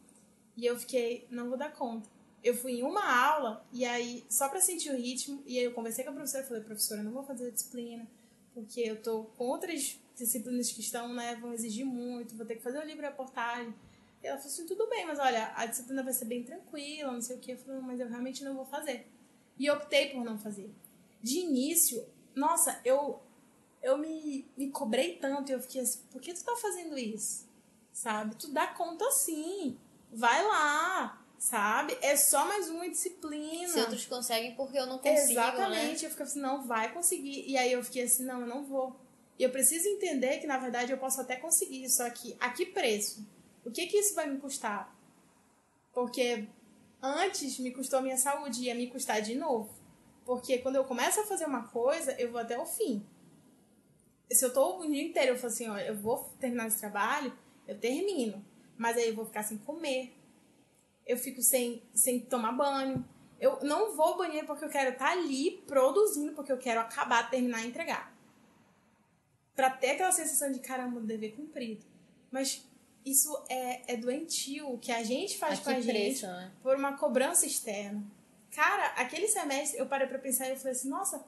e eu fiquei, não vou dar conta. Eu fui em uma aula, e aí, só pra sentir o ritmo, e aí eu conversei com a professora falei, professora, não vou fazer a disciplina, porque eu tô com outras disciplinas que estão, né, vão exigir muito, vou ter que fazer o livro reportagem. E ela falou assim, tudo bem, mas olha, a disciplina vai ser bem tranquila, não sei o que. Eu falei, mas eu realmente não vou fazer. E optei por não fazer. De início, nossa, eu eu me, me cobrei tanto e eu fiquei assim, por que tu tá fazendo isso? Sabe? Tu dá conta sim. Vai lá, sabe? É só mais uma disciplina. Se outros conseguem, porque eu não consigo, né? Exatamente. Né? Eu fiquei assim, não, vai conseguir. E aí eu fiquei assim, não, eu não vou. E eu preciso entender que, na verdade, eu posso até conseguir, só que a que preço? O que que isso vai me custar? Porque antes me custou a minha saúde e ia me custar de novo. Porque quando eu começo a fazer uma coisa, eu vou até o fim. Se eu tô o dia inteiro, eu falo assim, ó, eu vou terminar esse trabalho, eu termino. Mas aí eu vou ficar sem comer, eu fico sem, sem tomar banho. Eu não vou ao banheiro porque eu quero estar tá ali produzindo, porque eu quero acabar, terminar e entregar. Pra ter aquela sensação de caramba, dever cumprido. Mas isso é, é doentio, o que a gente faz a com a preço, gente né? por uma cobrança externa. Cara, aquele semestre eu parei pra pensar e falei assim, nossa,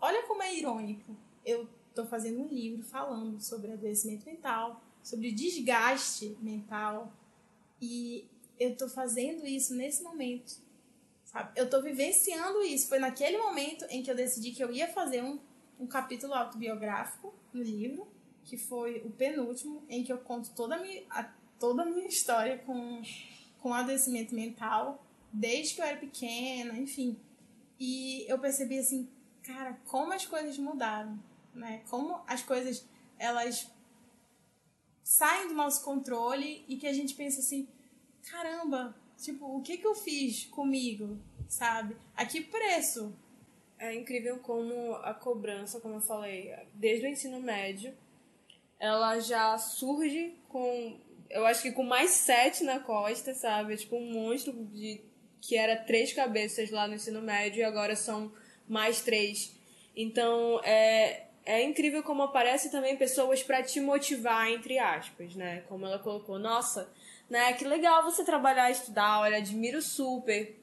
olha como é irônico. Eu tô fazendo um livro falando sobre adoecimento mental, sobre desgaste mental. E eu tô fazendo isso nesse momento. Sabe? Eu tô vivenciando isso. Foi naquele momento em que eu decidi que eu ia fazer um, um capítulo autobiográfico no livro, que foi o penúltimo, em que eu conto toda a minha, a, toda a minha história com, com adoecimento mental, desde que eu era pequena, enfim. E eu percebi assim, cara, como as coisas mudaram, né? Como as coisas, elas saem do nosso controle e que a gente pensa assim, caramba, tipo, o que que eu fiz comigo, sabe? A que preço? É incrível como a cobrança, como eu falei, desde o ensino médio, ela já surge com, eu acho que com mais sete na costa, sabe? Tipo um monstro de que era três cabeças lá no ensino médio e agora são mais três. Então, é, é incrível como aparecem também pessoas para te motivar, entre aspas, né? Como ela colocou, nossa, né? Que legal você trabalhar estudar, olha, admiro super.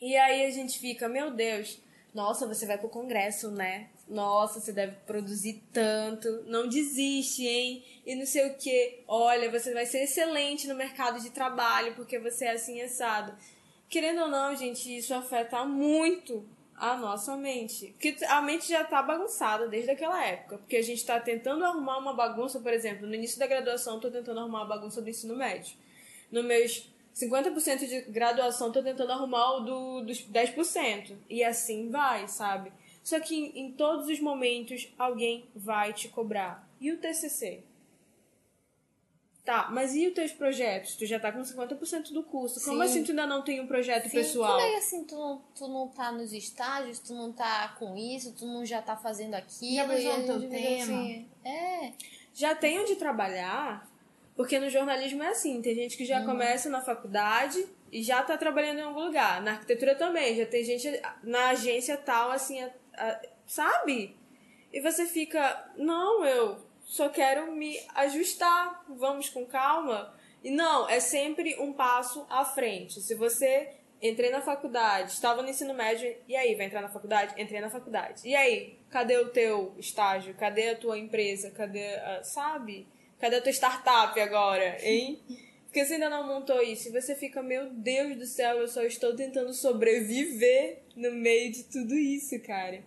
E aí a gente fica, meu Deus, nossa, você vai pro congresso, né? Nossa, você deve produzir tanto, não desiste, hein? E não sei o que. Olha, você vai ser excelente no mercado de trabalho porque você é assim assado. Querendo ou não, gente, isso afeta muito a nossa mente. Porque a mente já tá bagunçada desde aquela época. Porque a gente tá tentando arrumar uma bagunça, por exemplo, no início da graduação, eu tô tentando arrumar a bagunça do ensino médio nos meus 50% de graduação, tô tentando arrumar o do, dos 10%. E assim vai, sabe? Só que em, em todos os momentos alguém vai te cobrar. E o TCC? Tá, mas e os teus projetos? Tu já tá com 50% do curso. Como Sim. assim tu ainda não tem um projeto Sim, pessoal? Como é assim, tu não, tu não tá nos estágios, tu não tá com isso, tu não já tá fazendo aquilo. Já e a teu tema? assim, é. Já tem onde trabalhar? Porque no jornalismo é assim, tem gente que já Uhum. começa na faculdade e já tá trabalhando em algum lugar. Na arquitetura também, já tem gente na agência tal, assim, a- a- sabe? E você fica, não, eu só quero me ajustar, vamos com calma. E não, é sempre um passo à frente. Se você entrei na faculdade, estava no ensino médio, e aí, vai entrar na faculdade? Entrei na faculdade. E aí, cadê o teu estágio? Cadê a tua empresa? Cadê, a, sabe? Cadê a tua startup agora, hein? Porque você ainda não montou isso. E você fica, meu Deus do céu, eu só estou tentando sobreviver no meio de tudo isso, cara.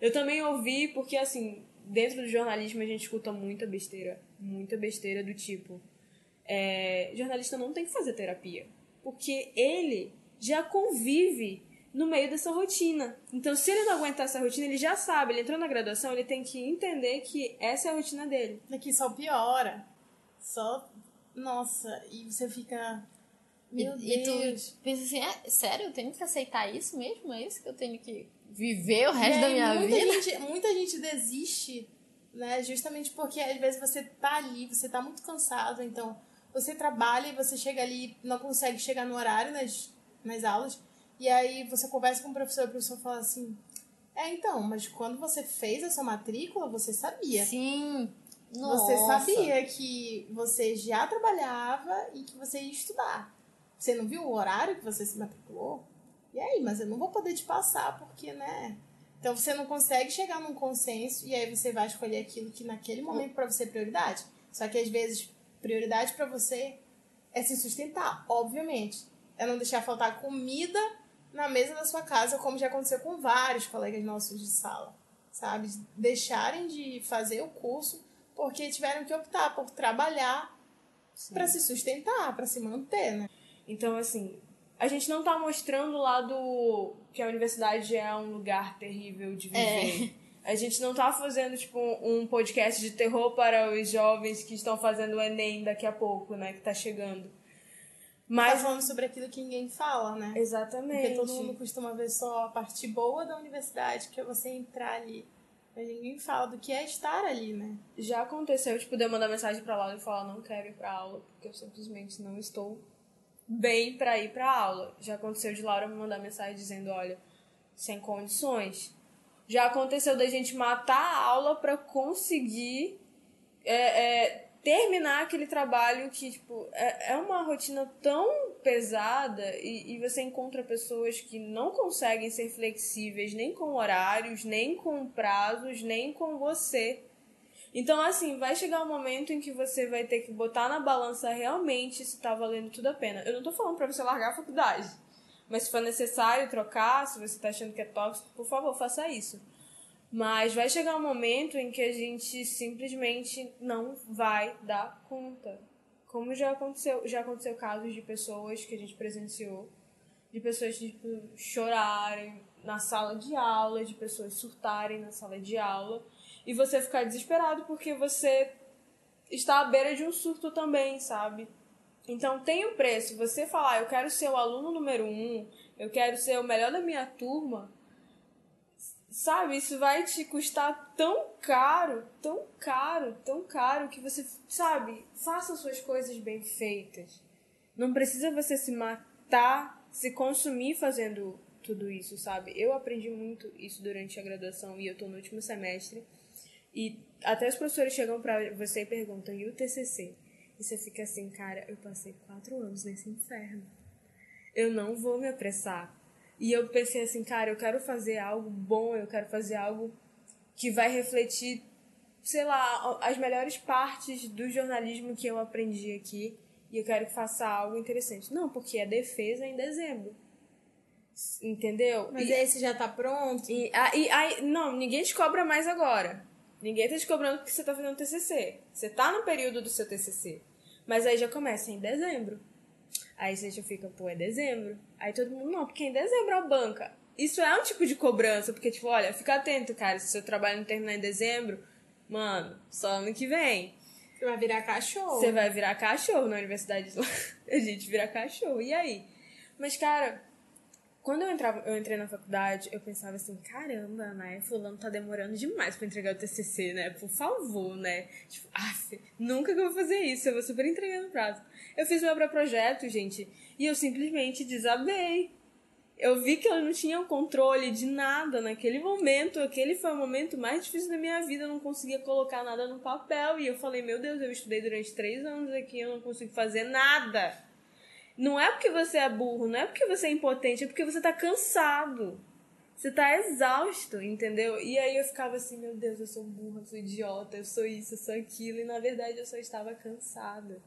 Eu também ouvi, porque assim, dentro do jornalismo a gente escuta muita besteira. Muita besteira do tipo. É, jornalista não tem que fazer terapia. Porque ele já convive no meio dessa rotina. Então, se ele não aguentar essa rotina, ele já sabe. Ele entrou na graduação, ele tem que entender que essa é a rotina dele. Aqui só piora. Só. Nossa, e você fica. Meu e, e Deus. tu pensa assim, é, sério, eu tenho que aceitar isso mesmo? É isso que eu tenho que viver o resto E da minha muita vida? Gente, muita gente desiste, né? Justamente porque às vezes você tá ali, você tá muito cansado, então você trabalha e você chega ali, não consegue chegar no horário nas, nas aulas, e aí você conversa com o professor e o professor fala assim: É, então, mas quando você fez a sua matrícula, você sabia. Sim. Você Nossa. sabia que você já trabalhava e que você ia estudar. Você não viu o horário que você se matriculou? E aí, mas eu não vou poder te passar porque, né? Então você não consegue chegar num consenso e aí você vai escolher aquilo que naquele momento para você é prioridade. Só que às vezes prioridade para você é se sustentar, obviamente. É não deixar faltar comida na mesa da sua casa, como já aconteceu com vários colegas nossos de sala, sabe? Deixarem de fazer o curso porque tiveram que optar por trabalhar para se sustentar, para se manter, né? Então, assim, a gente não tá mostrando o lado que a universidade é um lugar terrível de viver. A gente não tá fazendo, tipo, um podcast de terror para os jovens que estão fazendo o Enem daqui a pouco, né? Que tá chegando. Tá Mas. falando sobre aquilo que ninguém fala, né? Exatamente. Porque todo mundo costuma ver só a parte boa da universidade, que é você entrar ali. Mas ninguém fala do que é estar ali, né? Já aconteceu, tipo, de eu mandar mensagem pra Laura e falar, não quero ir pra aula, porque eu simplesmente não estou bem pra ir pra aula. Já aconteceu de Laura me mandar mensagem dizendo, olha, sem condições. Já aconteceu da gente matar a aula pra conseguir é, é, terminar aquele trabalho que, tipo, é, é uma rotina tão pesada e, e você encontra pessoas que não conseguem ser flexíveis nem com horários, nem com prazos, nem com você. Então, assim, vai chegar um momento em que você vai ter que botar na balança realmente se tá valendo tudo a pena. Eu não tô falando pra você largar a faculdade. Mas se for necessário trocar, se você tá achando que é tóxico, por favor, faça isso. Mas vai chegar um momento em que a gente simplesmente não vai dar conta. Como já aconteceu, já aconteceu casos de pessoas que a gente presenciou, de pessoas tipo, chorarem na sala de aula, de pessoas surtarem na sala de aula, e você ficar desesperado porque você está à beira de um surto também, sabe? Então tem um preço. Você falar, eu quero ser o aluno número um, eu quero ser o melhor da minha turma, sabe? Isso vai te custar tão caro, tão caro, tão caro que você, sabe? Faça suas coisas bem feitas. Não precisa você se matar, se consumir fazendo tudo isso, sabe? Eu aprendi muito isso durante a graduação e eu tô no último semestre. E até os professores chegam pra você e perguntam, e o TCC? E você fica assim, cara, eu passei quatro anos nesse inferno. Eu não vou me apressar. E eu pensei assim, cara, eu quero fazer algo bom, eu quero fazer algo que vai refletir, sei lá, as melhores partes do jornalismo que eu aprendi aqui. E eu quero que faça algo interessante. Não, porque a defesa é em dezembro. Entendeu? Mas E- você já tá pronto? e aí, aí, não, ninguém te cobra mais agora. Ninguém tá te cobrando porque você tá fazendo TCC. Você tá no período do seu TCC. Mas aí já começa em dezembro. Aí você já fica, pô, é dezembro. Aí todo mundo, não, porque em dezembro a banca. Isso é um tipo de cobrança, porque, tipo, olha, fica atento, cara, se seu trabalho não terminar em dezembro, mano, só ano que vem. Você vai virar cachorro. Você vai virar cachorro na universidade. A gente vira cachorro. E aí? Mas, cara, quando eu, entrava, eu entrei na faculdade, eu pensava assim, caramba, né? Fulano tá demorando demais pra entregar o TCC, né? Por favor, né? Tipo, af, nunca que eu vou fazer isso, eu vou super entregar no prazo. Eu fiz meu projeto, gente, e eu simplesmente desabei. Eu vi que eu não tinha o controle de nada naquele momento. Aquele foi o momento mais difícil da minha vida. Eu não conseguia colocar nada no papel. E eu falei, meu Deus, eu estudei durante três anos aqui, eu não consigo fazer nada. Não é porque você é burro, não é porque você é impotente, é porque você tá cansado. Você tá exausto, entendeu? E aí eu ficava assim, meu Deus, eu sou burra, eu sou idiota, eu sou isso, eu sou aquilo. E na verdade eu só estava cansada.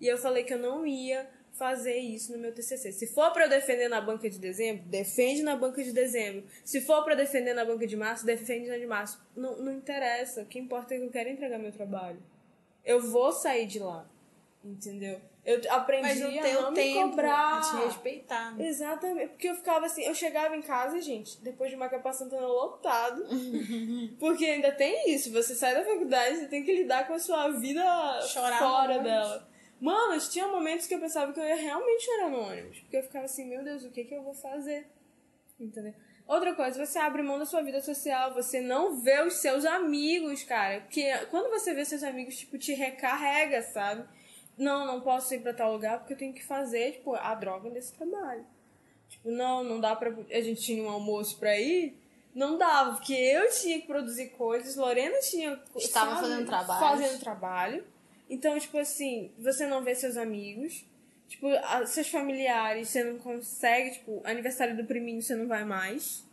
E eu falei que eu não ia fazer isso no meu TCC. Se for para eu defender na banca de dezembro, defende na banca de dezembro. Se for para defender na banca de março, defende na de março. Não, não interessa. O que importa é que eu quero entregar meu trabalho. Eu vou sair de lá. Entendeu? Eu aprendi Mas a não tempo me cobrar. a te respeitar. né? Exatamente, porque eu ficava assim, eu chegava em casa, gente, depois de Macapá Santana lotado, porque ainda tem isso, você sai da faculdade, você tem que lidar com a sua vida fora dela. Mano, tinha momentos que eu pensava que eu ia realmente chorar no ônibus, porque eu ficava assim, meu Deus, o que que eu vou fazer? Entendeu? Outra coisa, você abre mão da sua vida social, você não vê os seus amigos, cara, porque quando você vê seus amigos, tipo, te recarrega, sabe? Não, não posso ir pra tal lugar porque eu tenho que fazer, tipo, a droga desse trabalho. Tipo, não, não dá pra. A gente tinha um almoço pra ir. Não dava, porque eu tinha que produzir coisas, Lorena tinha. Estava sabe, fazendo trabalho. Fazendo trabalho. Então, tipo assim, você não vê seus amigos. Tipo, seus familiares, você não consegue, tipo, aniversário do priminho você não vai mais.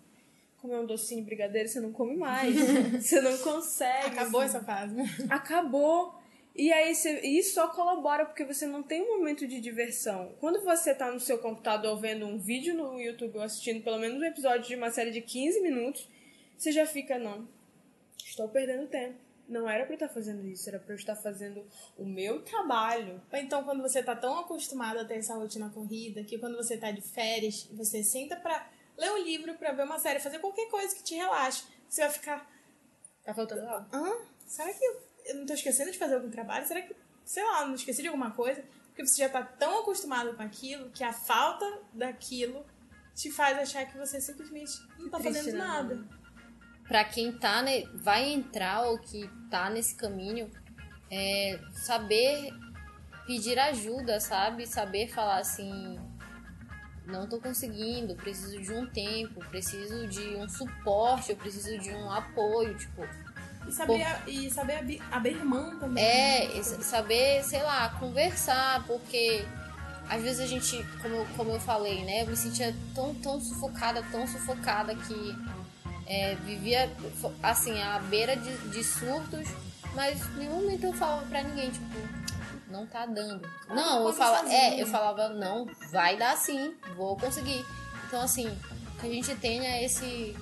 Comer um docinho de brigadeiro, você não come mais. você não consegue. Acabou assim. essa fase, né? Acabou. E aí você, isso só colabora porque você não tem um momento de diversão. Quando você tá no seu computador vendo um vídeo no YouTube ou assistindo pelo menos um episódio de uma série de 15 minutos, você já fica, não, estou perdendo tempo. Não era pra eu estar fazendo isso, era pra eu estar fazendo o meu trabalho. Ou então, quando você tá tão acostumado a ter essa rotina corrida, que quando você tá de férias, você senta pra ler um livro, pra ver uma série, fazer qualquer coisa que te relaxe, você vai ficar, Tá faltando algo. hã? Será que eu, não tô esquecendo de fazer algum trabalho? Será que, sei lá, não esqueci de alguma coisa? Porque você já tá tão acostumado com aquilo que a falta daquilo te faz achar que você simplesmente não tá triste, fazendo né, nada. Pra quem tá, ne- vai entrar ou que tá nesse caminho, é saber pedir ajuda, sabe? Saber falar assim, não tô conseguindo, preciso de um tempo, preciso de um suporte, eu preciso de um apoio, tipo, E saber, e saber abrir, abrir mão também. É, né? sa- saber, sei lá, conversar, porque às vezes a gente, como, eu- como eu falei, né, eu me sentia tão, tão sufocada, tão sufocada que é, vivia, assim, à beira de, de surtos, mas em nenhum momento eu falava pra ninguém, tipo, não tá dando. Não, eu falava, é, eu falava, não, vai dar sim, vou conseguir. Então, assim, que a gente tenha esse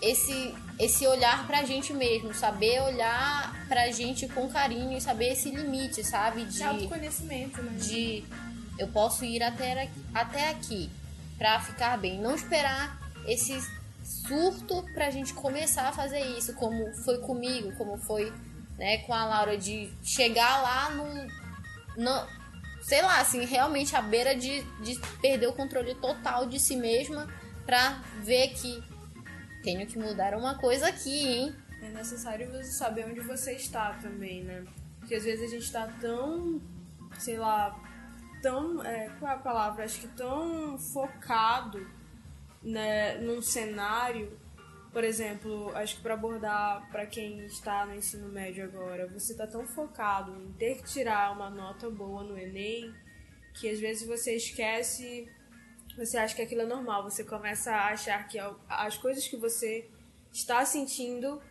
esse esse olhar pra gente mesmo, saber olhar pra gente com carinho e saber esse limite, sabe? De De, autoconhecimento, né? de eu posso ir até, aqui- até aqui pra ficar bem, não esperar esse surto pra gente começar a fazer isso, como foi comigo, como foi, né, com a Laura de chegar lá no, no sei lá, assim, realmente à beira de, de perder o controle total de si mesma pra ver que tenho que mudar uma coisa aqui, hein? É necessário você saber onde você está também, né? Porque às vezes a gente tá tão, sei lá, tão, é, qual é a palavra? Acho que tão focado, né, num cenário. Por exemplo, acho que para abordar para quem está no ensino médio agora, você tá tão focado em ter que tirar uma nota boa no Enem que às vezes você esquece você acha que aquilo é normal, você começa a achar que as coisas que você está sentindo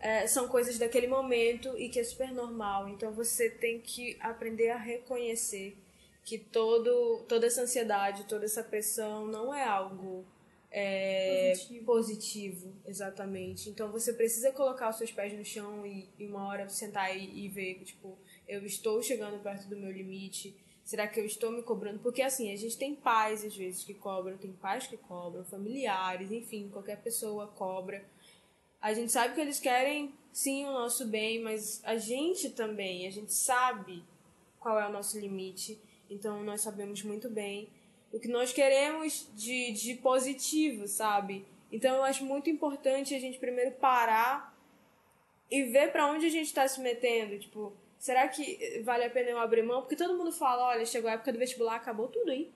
é, são coisas daquele momento e que é super normal. Então você tem que aprender a reconhecer que todo, toda essa ansiedade, toda essa pressão não é algo é, Positivo. positivo, exatamente. Então você precisa colocar os seus pés no chão e, e uma hora sentar e, e ver que, tipo, eu estou chegando perto do meu limite. Será que eu estou me cobrando? Porque assim, a gente tem pais às vezes que cobram, tem pais que cobram, familiares, enfim, qualquer pessoa cobra. A gente sabe que eles querem sim o nosso bem, mas a gente também, a gente sabe qual é o nosso limite. Então nós sabemos muito bem o que nós queremos de, de positivo, sabe? Então eu acho muito importante a gente primeiro parar e ver para onde a gente está se metendo. Tipo, será que vale a pena eu abrir mão? Porque todo mundo fala, olha, chegou a época do vestibular, acabou tudo, hein?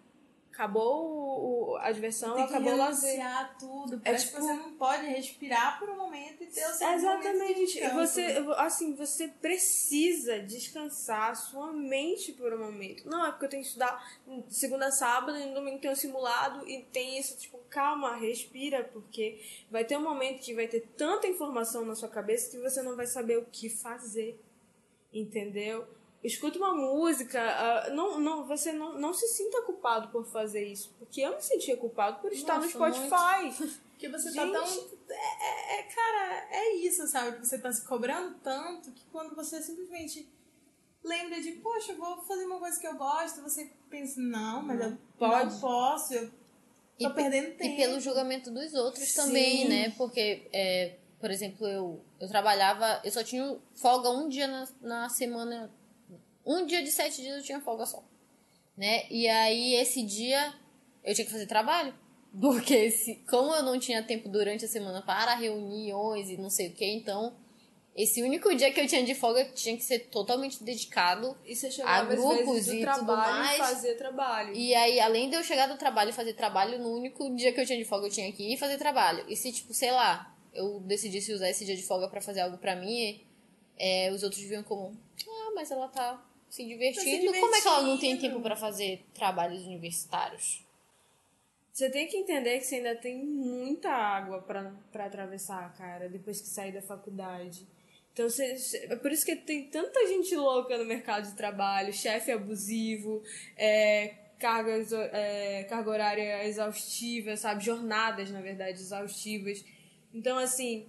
acabou o, a diversão, tem acabou o lazer. tudo. É tipo, você não pode respirar por um momento e ter o seu Exatamente. De você, assim, você precisa descansar sua mente por um momento. Não é porque eu tenho que estudar segunda a sábado e no domingo tem um simulado e tem isso, tipo, calma, respira, porque vai ter um momento que vai ter tanta informação na sua cabeça que você não vai saber o que fazer. Entendeu? escuta uma música, uh, não, não, você não, não se sinta culpado por fazer isso. Porque eu me sentia culpado por estar Nossa, no Spotify. Muito. Que você Gente. tá tão. É, é, cara, é isso, sabe? Você tá se cobrando tanto que quando você simplesmente lembra de, poxa, eu vou fazer uma coisa que eu gosto, você pensa, não, mas não, eu pode. não posso, eu tô e, perdendo tempo. E pelo julgamento dos outros Sim. também, né? Porque, é, por exemplo, eu, eu trabalhava, eu só tinha folga um dia na, na semana um dia de sete dias eu tinha folga só. Né? E aí, esse dia, eu tinha que fazer trabalho. Porque se, como eu não tinha tempo durante a semana para reuniões e não sei o que, então esse único dia que eu tinha de folga tinha que ser totalmente dedicado a grupos e tudo mais. fazer trabalho. E aí, além de eu chegar do trabalho e fazer trabalho, no único dia que eu tinha de folga eu tinha que ir e fazer trabalho. E se, tipo, sei lá, eu decidisse usar esse dia de folga para fazer algo para mim, é, os outros viam como, ah, mas ela tá se divertindo. se divertindo. Como é que ela não tem tempo para fazer trabalhos universitários? Você tem que entender que você ainda tem muita água para atravessar, cara, depois que sair da faculdade. Então, você, é por isso que tem tanta gente louca no mercado de trabalho, chefe abusivo, é, carga, é, carga horária exaustiva, sabe? Jornadas, na verdade, exaustivas. Então, assim,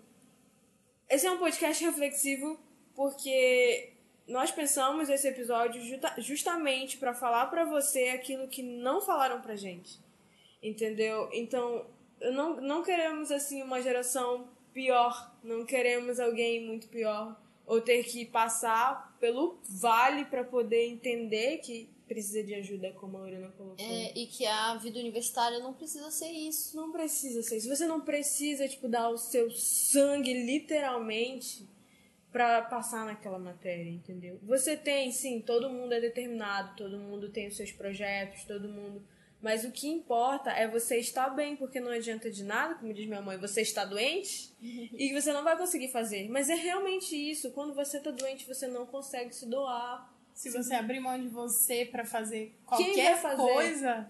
esse é um podcast reflexivo porque nós pensamos esse episódio justamente para falar para você aquilo que não falaram pra gente. Entendeu? Então, não, não queremos assim uma geração pior, não queremos alguém muito pior ou ter que passar pelo vale para poder entender que precisa de ajuda, como a Lorena colocou. É, e que a vida universitária não precisa ser isso. Não precisa ser isso. Você não precisa, tipo, dar o seu sangue, literalmente, para passar naquela matéria, entendeu? Você tem, sim, todo mundo é determinado, todo mundo tem os seus projetos, todo mundo. Mas o que importa é você estar bem, porque não adianta de nada, como diz minha mãe, você está doente e você não vai conseguir fazer. Mas é realmente isso. Quando você está doente, você não consegue se doar. Se você abrir mão de você para fazer qualquer fazer? coisa,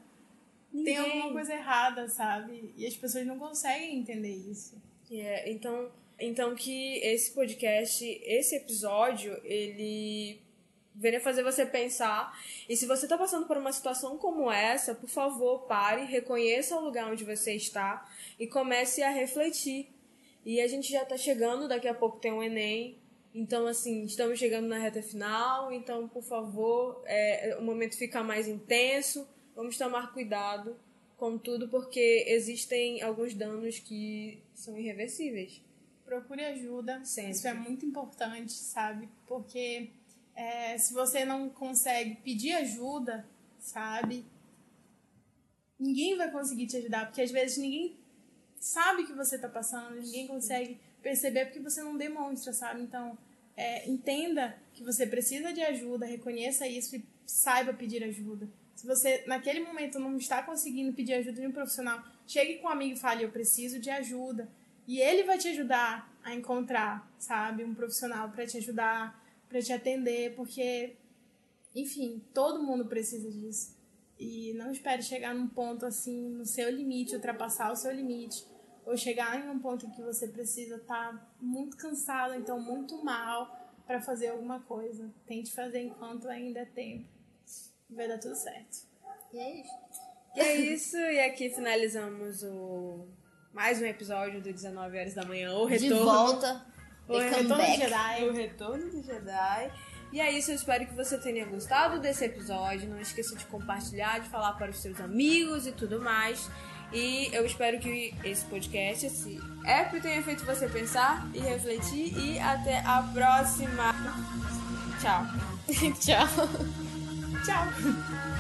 Ninguém. tem alguma coisa errada, sabe? E as pessoas não conseguem entender isso. Yeah, então então que esse podcast, esse episódio, ele venha fazer você pensar. E se você está passando por uma situação como essa, por favor, pare, reconheça o lugar onde você está e comece a refletir. E a gente já está chegando, daqui a pouco tem o um Enem. Então, assim, estamos chegando na reta final. Então, por favor, é, o momento fica mais intenso. Vamos tomar cuidado com tudo, porque existem alguns danos que são irreversíveis procure ajuda. Sempre. Isso é muito importante, sabe? Porque é, se você não consegue pedir ajuda, sabe? Ninguém vai conseguir te ajudar, porque às vezes ninguém sabe que você está passando, ninguém consegue perceber porque você não demonstra, sabe? Então, é, entenda que você precisa de ajuda, reconheça isso e saiba pedir ajuda. Se você naquele momento não está conseguindo pedir ajuda de um profissional, chegue com um amigo e fale: Eu preciso de ajuda. E ele vai te ajudar a encontrar, sabe, um profissional para te ajudar, para te atender, porque, enfim, todo mundo precisa disso. E não espere chegar num ponto assim, no seu limite, ultrapassar o seu limite, ou chegar em um ponto em que você precisa estar tá muito cansado, então muito mal, para fazer alguma coisa. Tente fazer enquanto ainda é tempo. Vai dar tudo certo. E é isso. E é isso, e aqui finalizamos o mais um episódio do 19 horas da manhã, o retorno. De volta. O retorno do Jedi. O retorno do Jedi. E é isso, eu espero que você tenha gostado desse episódio. Não esqueça de compartilhar, de falar para os seus amigos e tudo mais. E eu espero que esse podcast, esse app, tenha feito você pensar e refletir. E até a próxima. Tchau. Tchau. Tchau.